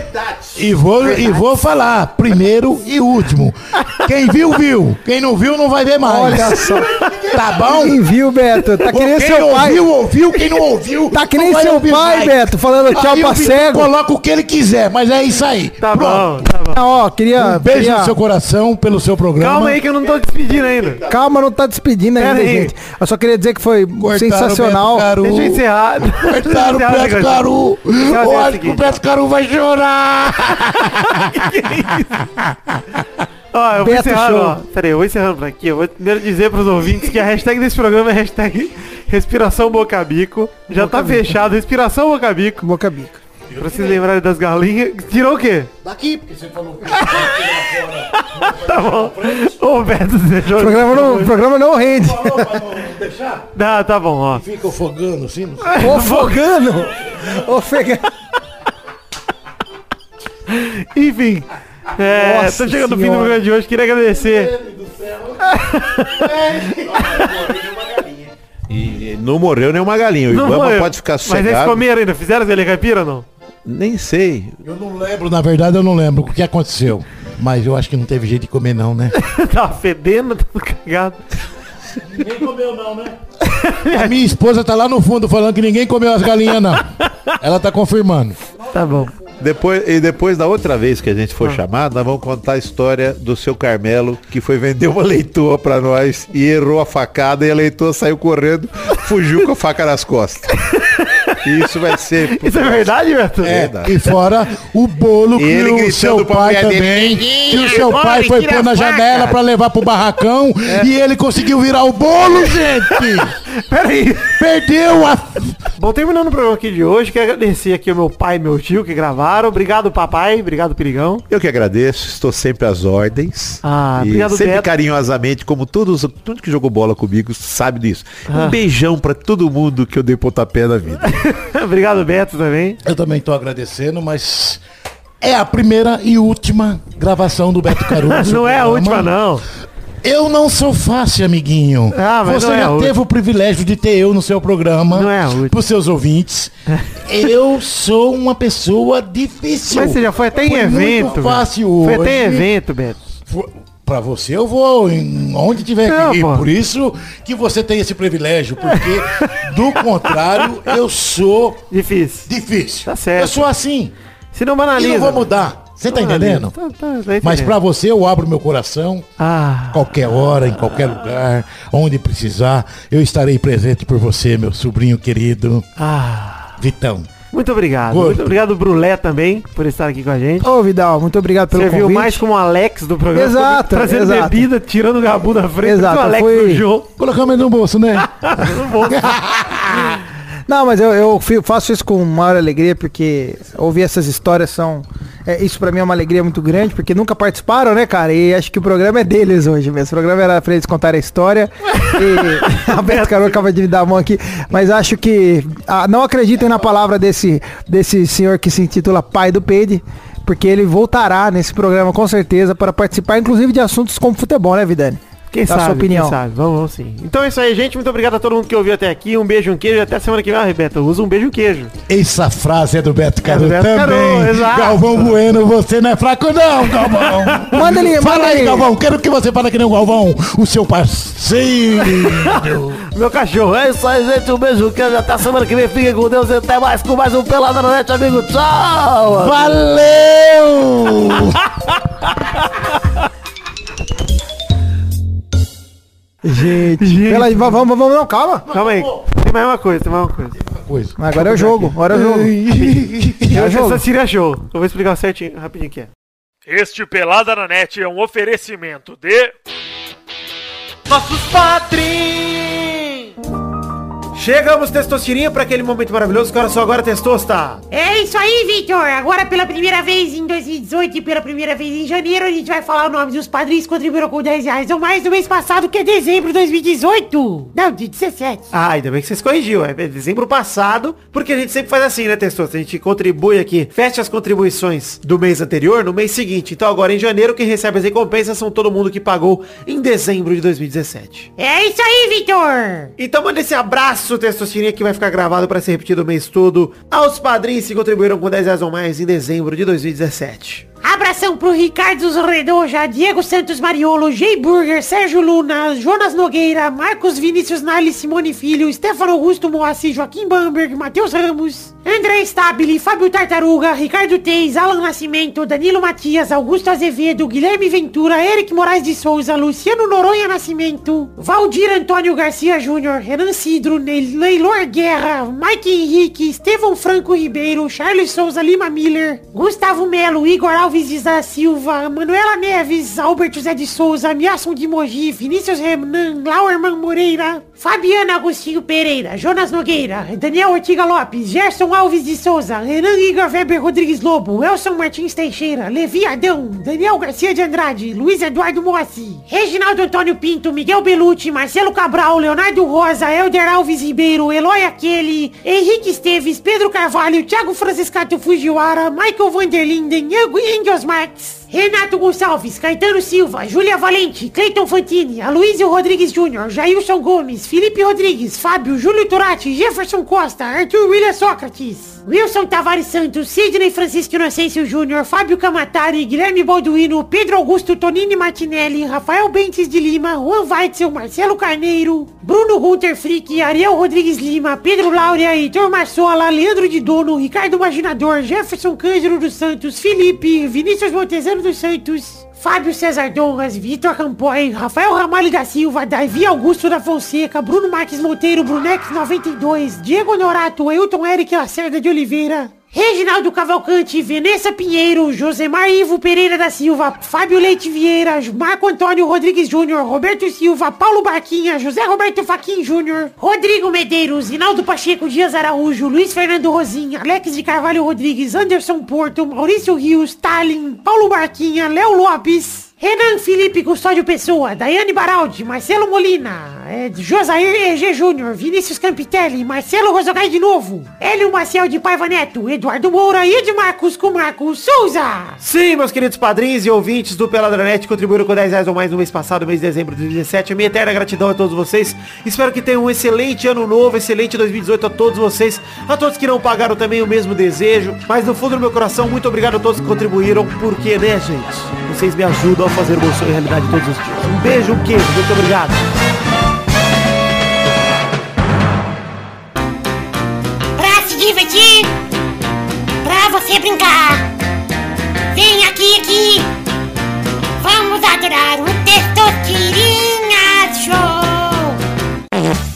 E vou, e vou falar, primeiro e último. Quem viu, viu. Quem não viu, não vai ver mais. Olha só. Tá bom? Quem viu, Beto? Tá que nem quem seu pai. ouviu, ouviu. Quem não ouviu, Tá que nem vai seu pai, mais. Beto, falando tchau Aí pra o cego. Coloca o que ele quiser, mas é isso aí. Tá Pronto. bom, tá Ah, ó, queria. Um beijo queria- no seu coração pelo seu programa. Calma aí que eu não tô despedindo ainda. Calma, não tá despedindo ainda, Pera aí. gente. Eu só queria dizer que foi Cortaram sensacional. Deixa eu encerrar. Cortaram o Beto Caru. Eu acho que o. Beto Caru vai chorar. Ó, eu vou Beto encerrar, Show. ó. Pera aí, eu vou encerrando por aqui. Eu vou primeiro dizer pros ouvintes que a hashtag desse programa é hashtag respiração bocabico. Já tá fechado, respiração bocabico. Boca bica. Pra vocês lembrarem das galinhas. Tirou o quê? Daqui, porque você falou. Tá bom. Ô, Beto, deixou. O programa não, o programa não rende. Tá, tá bom, ó. Fica ofogando assim. não sei. Ofogando. Ofegando. Enfim. É, Nossa tô chegando no fim do programa de hoje. Queria agradecer. E não morreu nenhuma galinha. O Não Ibama morreu. pode ficar Mas eles comeram ainda. Fizeram Zé Caipira ou não? Nem sei. Eu não lembro, na verdade, eu não lembro o que aconteceu. Mas eu acho que não teve jeito de comer, não, né? Tava fedendo, tudo cagado. Ninguém comeu, não, né? A minha esposa tá lá no fundo falando que ninguém comeu as galinhas, não. Ela tá confirmando. Tá bom. Depois, e depois da outra vez que a gente for chamado, nós vamos contar a história do seu Carmelo, que foi vender uma leitoa pra nós e errou a facada e a leitoa saiu correndo, fugiu com a faca nas costas. Isso vai ser. Isso é verdade, Beto? É, verdade. e fora o bolo que Ele o seu pai mulher dele, também. Que o seu "Corre, pai foi pôr na faca." janela pra levar pro barracão e ele conseguiu virar o bolo, gente! Pera aí. Perdeu a Bom, terminando o programa aqui de hoje, quero agradecer aqui ao meu pai e meu tio que gravaram. Obrigado, papai. Obrigado, Perigão. Eu que agradeço, estou sempre às ordens. Ah, e obrigado, sempre Beto. carinhosamente, como todos, tudo que jogou bola comigo sabe disso. Ah. Um beijão pra todo mundo que eu dei pontapé na vida. Obrigado, Beto, também. Eu também tô agradecendo, mas é a primeira e última gravação do Beto Caruso. Não é a última, não. Eu não sou fácil, amiguinho. Ah, mas Você não é já teve o privilégio de ter eu no seu programa. Não é última. Pros seus ouvintes. eu sou uma pessoa difícil. Mas você já foi até em Foi evento. Muito fácil velho. Foi hoje. até em evento, Beto. Pra você eu vou em onde tiver Não, que ir. Por isso que você tem esse privilégio. Porque, do contrário, eu sou Difícil. difícil. Tá certo. Eu sou assim. Se não E banaliza. não vou mudar. Você tá entendendo? Tá, tá, tá Mas entendendo. pra você eu abro meu coração. Ah, Qualquer hora, em qualquer lugar, onde precisar, eu estarei presente por você, meu sobrinho querido, ah. Vitão. Muito obrigado. Gordo. Muito obrigado, Brulé, também, por estar aqui com a gente. Ô, Vidal, muito obrigado pelo Serviu convite. mais como Alex do programa. Exato, Trazendo exato. bebida, tirando o gabu da frente. Exato, O Alex foi- do jogo. Colocamos ele no bolso, né? Não, mas eu, eu faço isso com maior alegria, porque ouvir essas histórias são. é, isso pra mim é uma alegria muito grande, porque nunca participaram, né, cara? E acho que o programa é deles hoje mesmo. O programa era pra eles contarem a história. e a Beto Carol acaba de me dar a mão aqui. Mas acho que. ah, não acreditem na palavra desse, desse senhor que se intitula Pai do Peide. Porque ele voltará nesse programa com certeza para participar, inclusive de assuntos como futebol, né, Vidani? Quem Dá a sabe, sua opinião. quem sabe. Vamos, vamos sim. Então é isso aí, gente. Muito obrigado a todo mundo que ouviu até aqui. Um beijo, um queijo. Até semana que vem. Ah, Beto, usa um beijo, um queijo. Essa frase é do Beto Caruso Beto também. Exato. Galvão Bueno, você não é fraco não, Galvão. Manda ele, Fala manda aí, aí. Galvão. Quero que você fale que nem o Galvão, o seu parceiro. Meu cachorro. É isso aí, gente. Um beijo, queijo. Até semana que vem. Fiquem com Deus. E até mais com mais um Pelada na Net, amigo. Tchau! Valeu! Gente, pela- va- vamos, vamos, não, calma. Calma aí. Tem mais uma coisa, tem mais uma coisa. Coisa. Agora é o jogo, agora é o jogo. Eu jogo. essa seria show. Eu vou explicar certinho, rapidinho que é. Este Pelada na Net é um oferecimento de. Nossos padrinhos! Chegamos, Testosterinha, para aquele momento maravilhoso. Que hora só agora, Testosta? É isso aí, Victor. Agora, pela primeira vez em 2018 e pela primeira vez em janeiro, a gente vai falar o nome dos padrinhos que contribuíram com 10 reais ou mais no mês passado, que é dezembro de 2018. Não, de 17. Ah, ainda bem que vocês corrigiu. É dezembro passado, porque a gente sempre faz assim, né, Testosta? A gente contribui aqui, fecha as contribuições do mês anterior no mês seguinte. Então agora em janeiro, quem recebe as recompensas são todo mundo que pagou em dezembro de 2017. É isso aí, Victor. Então manda esse abraço, Testosterinha, que vai ficar gravado para ser repetido o mês todo aos padrinhos que contribuíram com 10 reais ou mais em dezembro de 2017. Abração pro Ricardo Zorredoja, Diego Santos Mariolo, Jay Burger, Sérgio Luna, Jonas Nogueira, Marcos Vinícius Nali, Simone Filho, Stefano Augusto Moacir, Joaquim Bamberg, Matheus Ramos, André Stabile, Fábio Tartaruga, Ricardo Teis, Alan Nascimento, Danilo Matias, Augusto Azevedo, Guilherme Ventura, Eric Moraes de Souza, Luciano Noronha Nascimento, Valdir Antônio Garcia Júnior, Renan Cidro, Neylor Guerra, Mike Henrique, Estevão Franco Ribeiro, Charles Souza Lima Miller, Gustavo Melo, Igor Alves de da Silva, Manuela Neves, Alberto José de Souza, Miasson de Mogi, Vinícius Renan, Lauerman Moreira, Fabiana Agostinho Pereira, Jonas Nogueira, Daniel Ortiga Lopes, Gerson Alves de Souza, Renan Igor Weber Rodrigues Lobo, Elson Martins Teixeira, Levi Adão, Daniel Garcia de Andrade, Luiz Eduardo Moacir, Reginaldo Antônio Pinto, Miguel Belucci, Marcelo Cabral, Leonardo Rosa, Helder Alves Ribeiro, Eloy Aquele, Henrique Esteves, Pedro Carvalho, Thiago Franciscato Fujiwara, Michael Vanderlinden, fingers, Max! Renato Gonçalves, Caetano Silva, Júlia Valente, Cleiton Fantini, Aloysio Rodrigues Júnior, Jailson Gomes, Felipe Rodrigues, Fábio, Júlio Turati, Jefferson Costa, Arthur William Sócrates, Wilson Tavares Santos, Sidney Francisco Inocêncio Júnior, Fábio Camatari, Guilherme Balduino, Pedro Augusto Tonini Martinelli, Rafael Bentes de Lima, Juan Weitzel, Marcelo Carneiro, Bruno Gunter Frick, Ariel Rodrigues Lima, Pedro Laura, Heitor Marsola, Leandro de Dono, Ricardo Imaginador, Jefferson Cândido dos Santos, Felipe, Vinícius Montezano dos Santos, Fábio César Donras, Vitor Campoy, Rafael Ramalho da Silva, Davi Augusto da Fonseca, Bruno Marques Monteiro, Brunex 92, Diego Norato, Ailton Eric Lacerda de Oliveira, Reginaldo Cavalcante, Vanessa Pinheiro, Josemar Ivo Pereira da Silva, Fábio Leite Vieira, Marco Antônio Rodrigues Júnior, Roberto Silva, Paulo Barquinha, José Roberto Faquin Júnior, Rodrigo Medeiros, Inaldo Pacheco Dias Araújo, Luiz Fernando Rosim, Alex de Carvalho Rodrigues, Anderson Porto, Maurício Rios, Stalin, Paulo Barquinha, Léo Lopes, Renan Felipe Custódio Pessoa, Daiane Baraldi, Marcelo Molina, é, Josair EG Júnior, Vinícius Campitelli, Marcelo Rosogai de novo, Hélio Maciel de Paiva Neto, Eduardo Moura e Edmarcos com Marcos Souza. Sim, meus queridos padrinhos e ouvintes do Peladranet contribuíram com 10 reais ou mais no mês passado, mês de dezembro de 2017. A minha eterna gratidão a todos vocês. Espero que tenham um excelente ano novo, excelente 2018 a todos vocês. A todos que não pagaram também o mesmo desejo. Mas no fundo do meu coração, muito obrigado a todos que contribuíram. Porque, né, gente? Vocês me ajudam a fazer o sonho realidade todos os dias. Um beijo, um queijo. Muito obrigado. Pra se divertir, pra você brincar. Vem aqui, aqui. Vamos adorar o Testosterinha Show.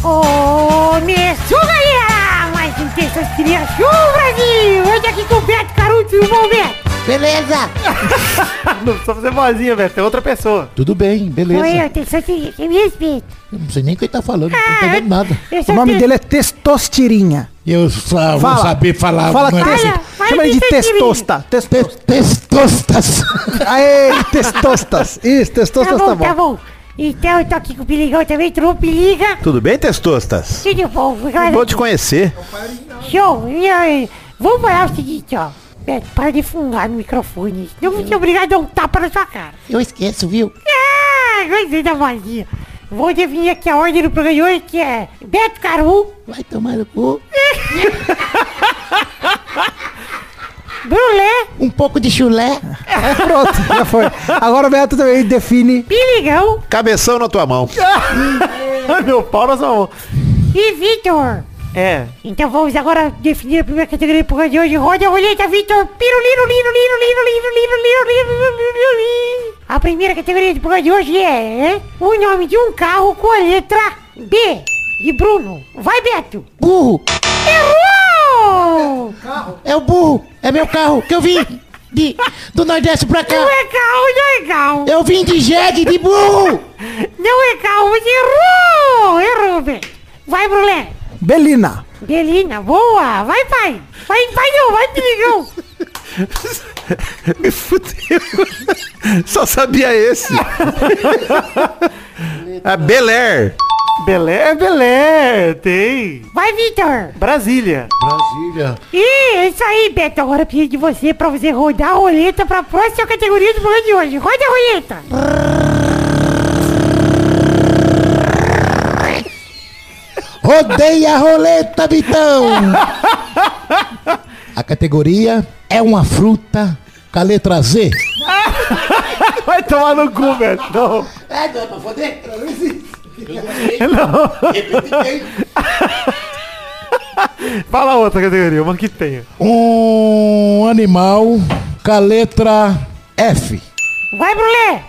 Começou, galera! Mais um Testosterinha Show, Brasil! Hoje aqui com o Beto Caruto e o. Beleza. Não precisa fazer vozinha, velho. Tem outra pessoa. Tudo bem, beleza. Oi, eu Testosterinha, você me respeita. Eu não sei nem o que ele tá falando, não Ah, tô entendendo nada. Eu O nome te- dele é Testostirinha. Eu só vou Fala. saber falar. Fala testo. Fala, fala Chama ele de testosta. Testosta. Te- Testostas. Aê, testostas. Isso, Tá testostas bom, tá bom. tá bom. Então eu tô aqui com o Piligão também, trouxe o Piliga. Tudo bem, Testostas? Tudo bom, galera? Bom te conhecer. Show! E aí, vamos falar o seguinte, ó. Beto, para de fungar no microfone. Não vou te obrigar a dar um tapa na sua cara. Eu esqueço, viu? Ah, gostei da vozinha. Vou definir aqui a ordem do programa de hoje, que é Beto Caru, Vai tomar no cu. Brulé, Um pouco de chulé. É, pronto, já foi. Agora o Beto também define. Piligão Cabeção na tua mão. Meu pau na sua mão. e Vitor. É. Então vamos agora definir a primeira categoria programa de hoje. Roda a roleta, Vitor. Piruliro, liro, liro, liro, liro, liro, liro, liro, liro, liro, liro. A primeira categoria do programa de hoje é o nome de um carro com a letra B. De Bruno. Vai, Beto. Burro. Errou! É o burro. É meu carro que eu vim de, do Nordeste pra cá. Não é carro, não é carro. Eu vim de jegue de burro. Não é carro, você errou! Errou, Beto. Vai, Brulé. Belina. Belina, boa. Vai, pai. Vai, vai não, vai, Piligão. Me fudeu. Só sabia esse. A Bel Air. Belé é Belé. Tem. Vai, Vitor. Brasília. Brasília. Ih, é isso aí, Beto. Agora eu preciso de você pra você rodar a roleta pra próxima categoria do programa de hoje. Roda a roleta. Rodeia a roleta, Vitão. A categoria é uma fruta com a letra Z. Vai tomar no cu, velho. Não. É, dá pra foder? Fala outra categoria, uma que tenha. Um animal com a letra F. Vai, Brulé.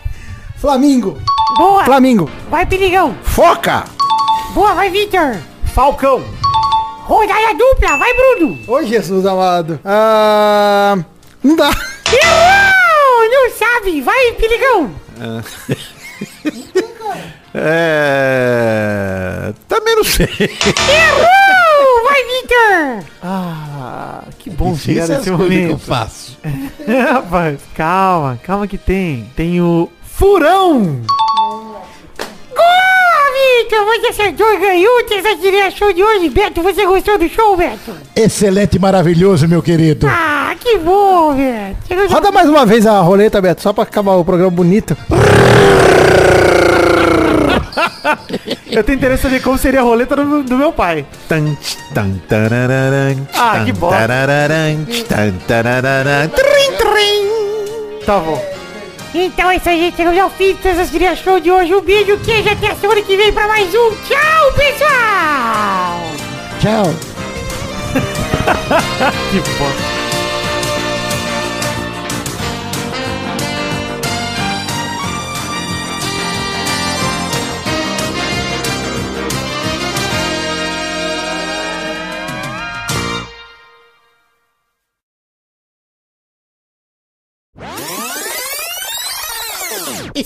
Flamingo. Boa. Flamingo. Vai, Piligão. Foca. Boa, vai, Vitor. Falcão. Rodada dupla. Vai, Bruno. Ô, Jesus amado. Ah, não dá. Errou! Não sabe. Vai, Piligão. É... Também não sei. Errou! Vai, Vitor. Ah, que bom chegar Isso é nesse coisas que eu momento. faço. Rapaz, calma, calma que tem. Tem o furão. Boa, Vitor. Você acertou e ganhou o Terça Show de hoje. Beto, você gostou do show, Beto? Excelente e maravilhoso, meu querido. Ah, que bom, Beto. Roda mais uma vez a roleta, Beto, só pra acabar o programa bonito. Eu tenho interesse em saber como seria a roleta do, do meu pai. Ah, que bosta. Tá bom. Então é isso aí, gente. Chegamos ao fim do Terça Show de hoje. Um beijo, queijo. Até a semana que vem pra mais um. Tchau, pessoal! Tchau. Que bosta.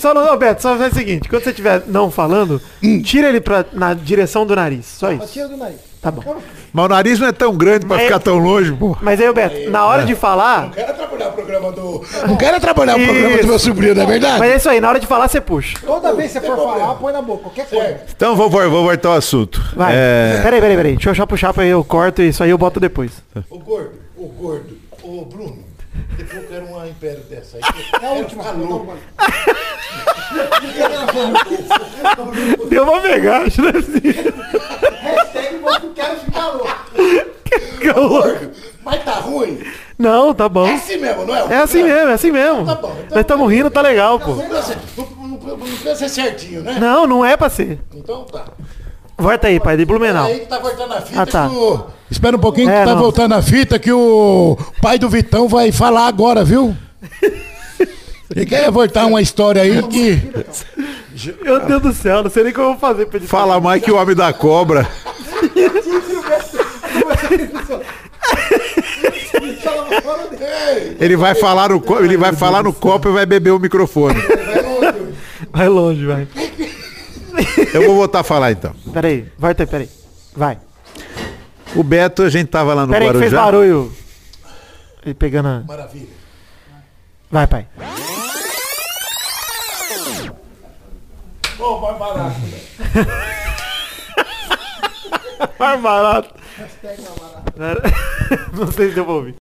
Só não, ô, Beto, só faz o seguinte, quando você estiver não falando, tira ele pra, na direção do nariz. Só isso. Tira do nariz. Tá bom. Mas o nariz não é tão grande pra Mas- ficar tão longe, pô. Mas aí, ô Beto, na hora de falar. quero atrapalhar o programa do. Não quero atrapalhar o programa do meu sobrinho, não é verdade? Mas é isso aí, na hora de falar, você puxa. Toda vez que você for falar, põe na boca, qualquer coisa. Então vou, vou, vou voltar ao assunto. Vai. É, Peraí, peraí, peraí. Deixa eu só puxar pra eu corto e isso aí eu boto depois. Ô gordo, ô gordo, ô Bruno, depois eu quero uma império dessa aí. É a última. louco. Deu uma pegagem, né? Hashtag vou quero ficar louco. Gordo, mas tá ruim? Não, tá bom. É assim mesmo, não é? É assim mesmo, é assim mesmo. Tá bom, então- Nós estamos rindo, tá legal, pô. Não precisa ser- não- não- não precisa ser certinho, né? Não, não é pra ser. Então tá. Volta aí, pai, de Blumenau. Aí que tá voltando a fita Ah, tá. que o... Espera um pouquinho É, que tá não. voltando a fita que o pai do Vitão vai falar agora, viu? Ele quer voltar uma história aí que... Meu Deus do céu, não sei nem como eu vou fazer pra ele fala mais que o homem da cobra. Ele vai falar no copo, ele vai falar no copo e vai beber o microfone. Vai longe, vai. Eu vou voltar a falar então. Peraí, volta aí, peraí. Vai. O Beto, a gente tava lá no Peraí que fez Guarujá. barulho. Ele pegando a... Maravilha. Vai, pai. Ô, mais barato. Mais barato. Não sei se deu pra ouvir.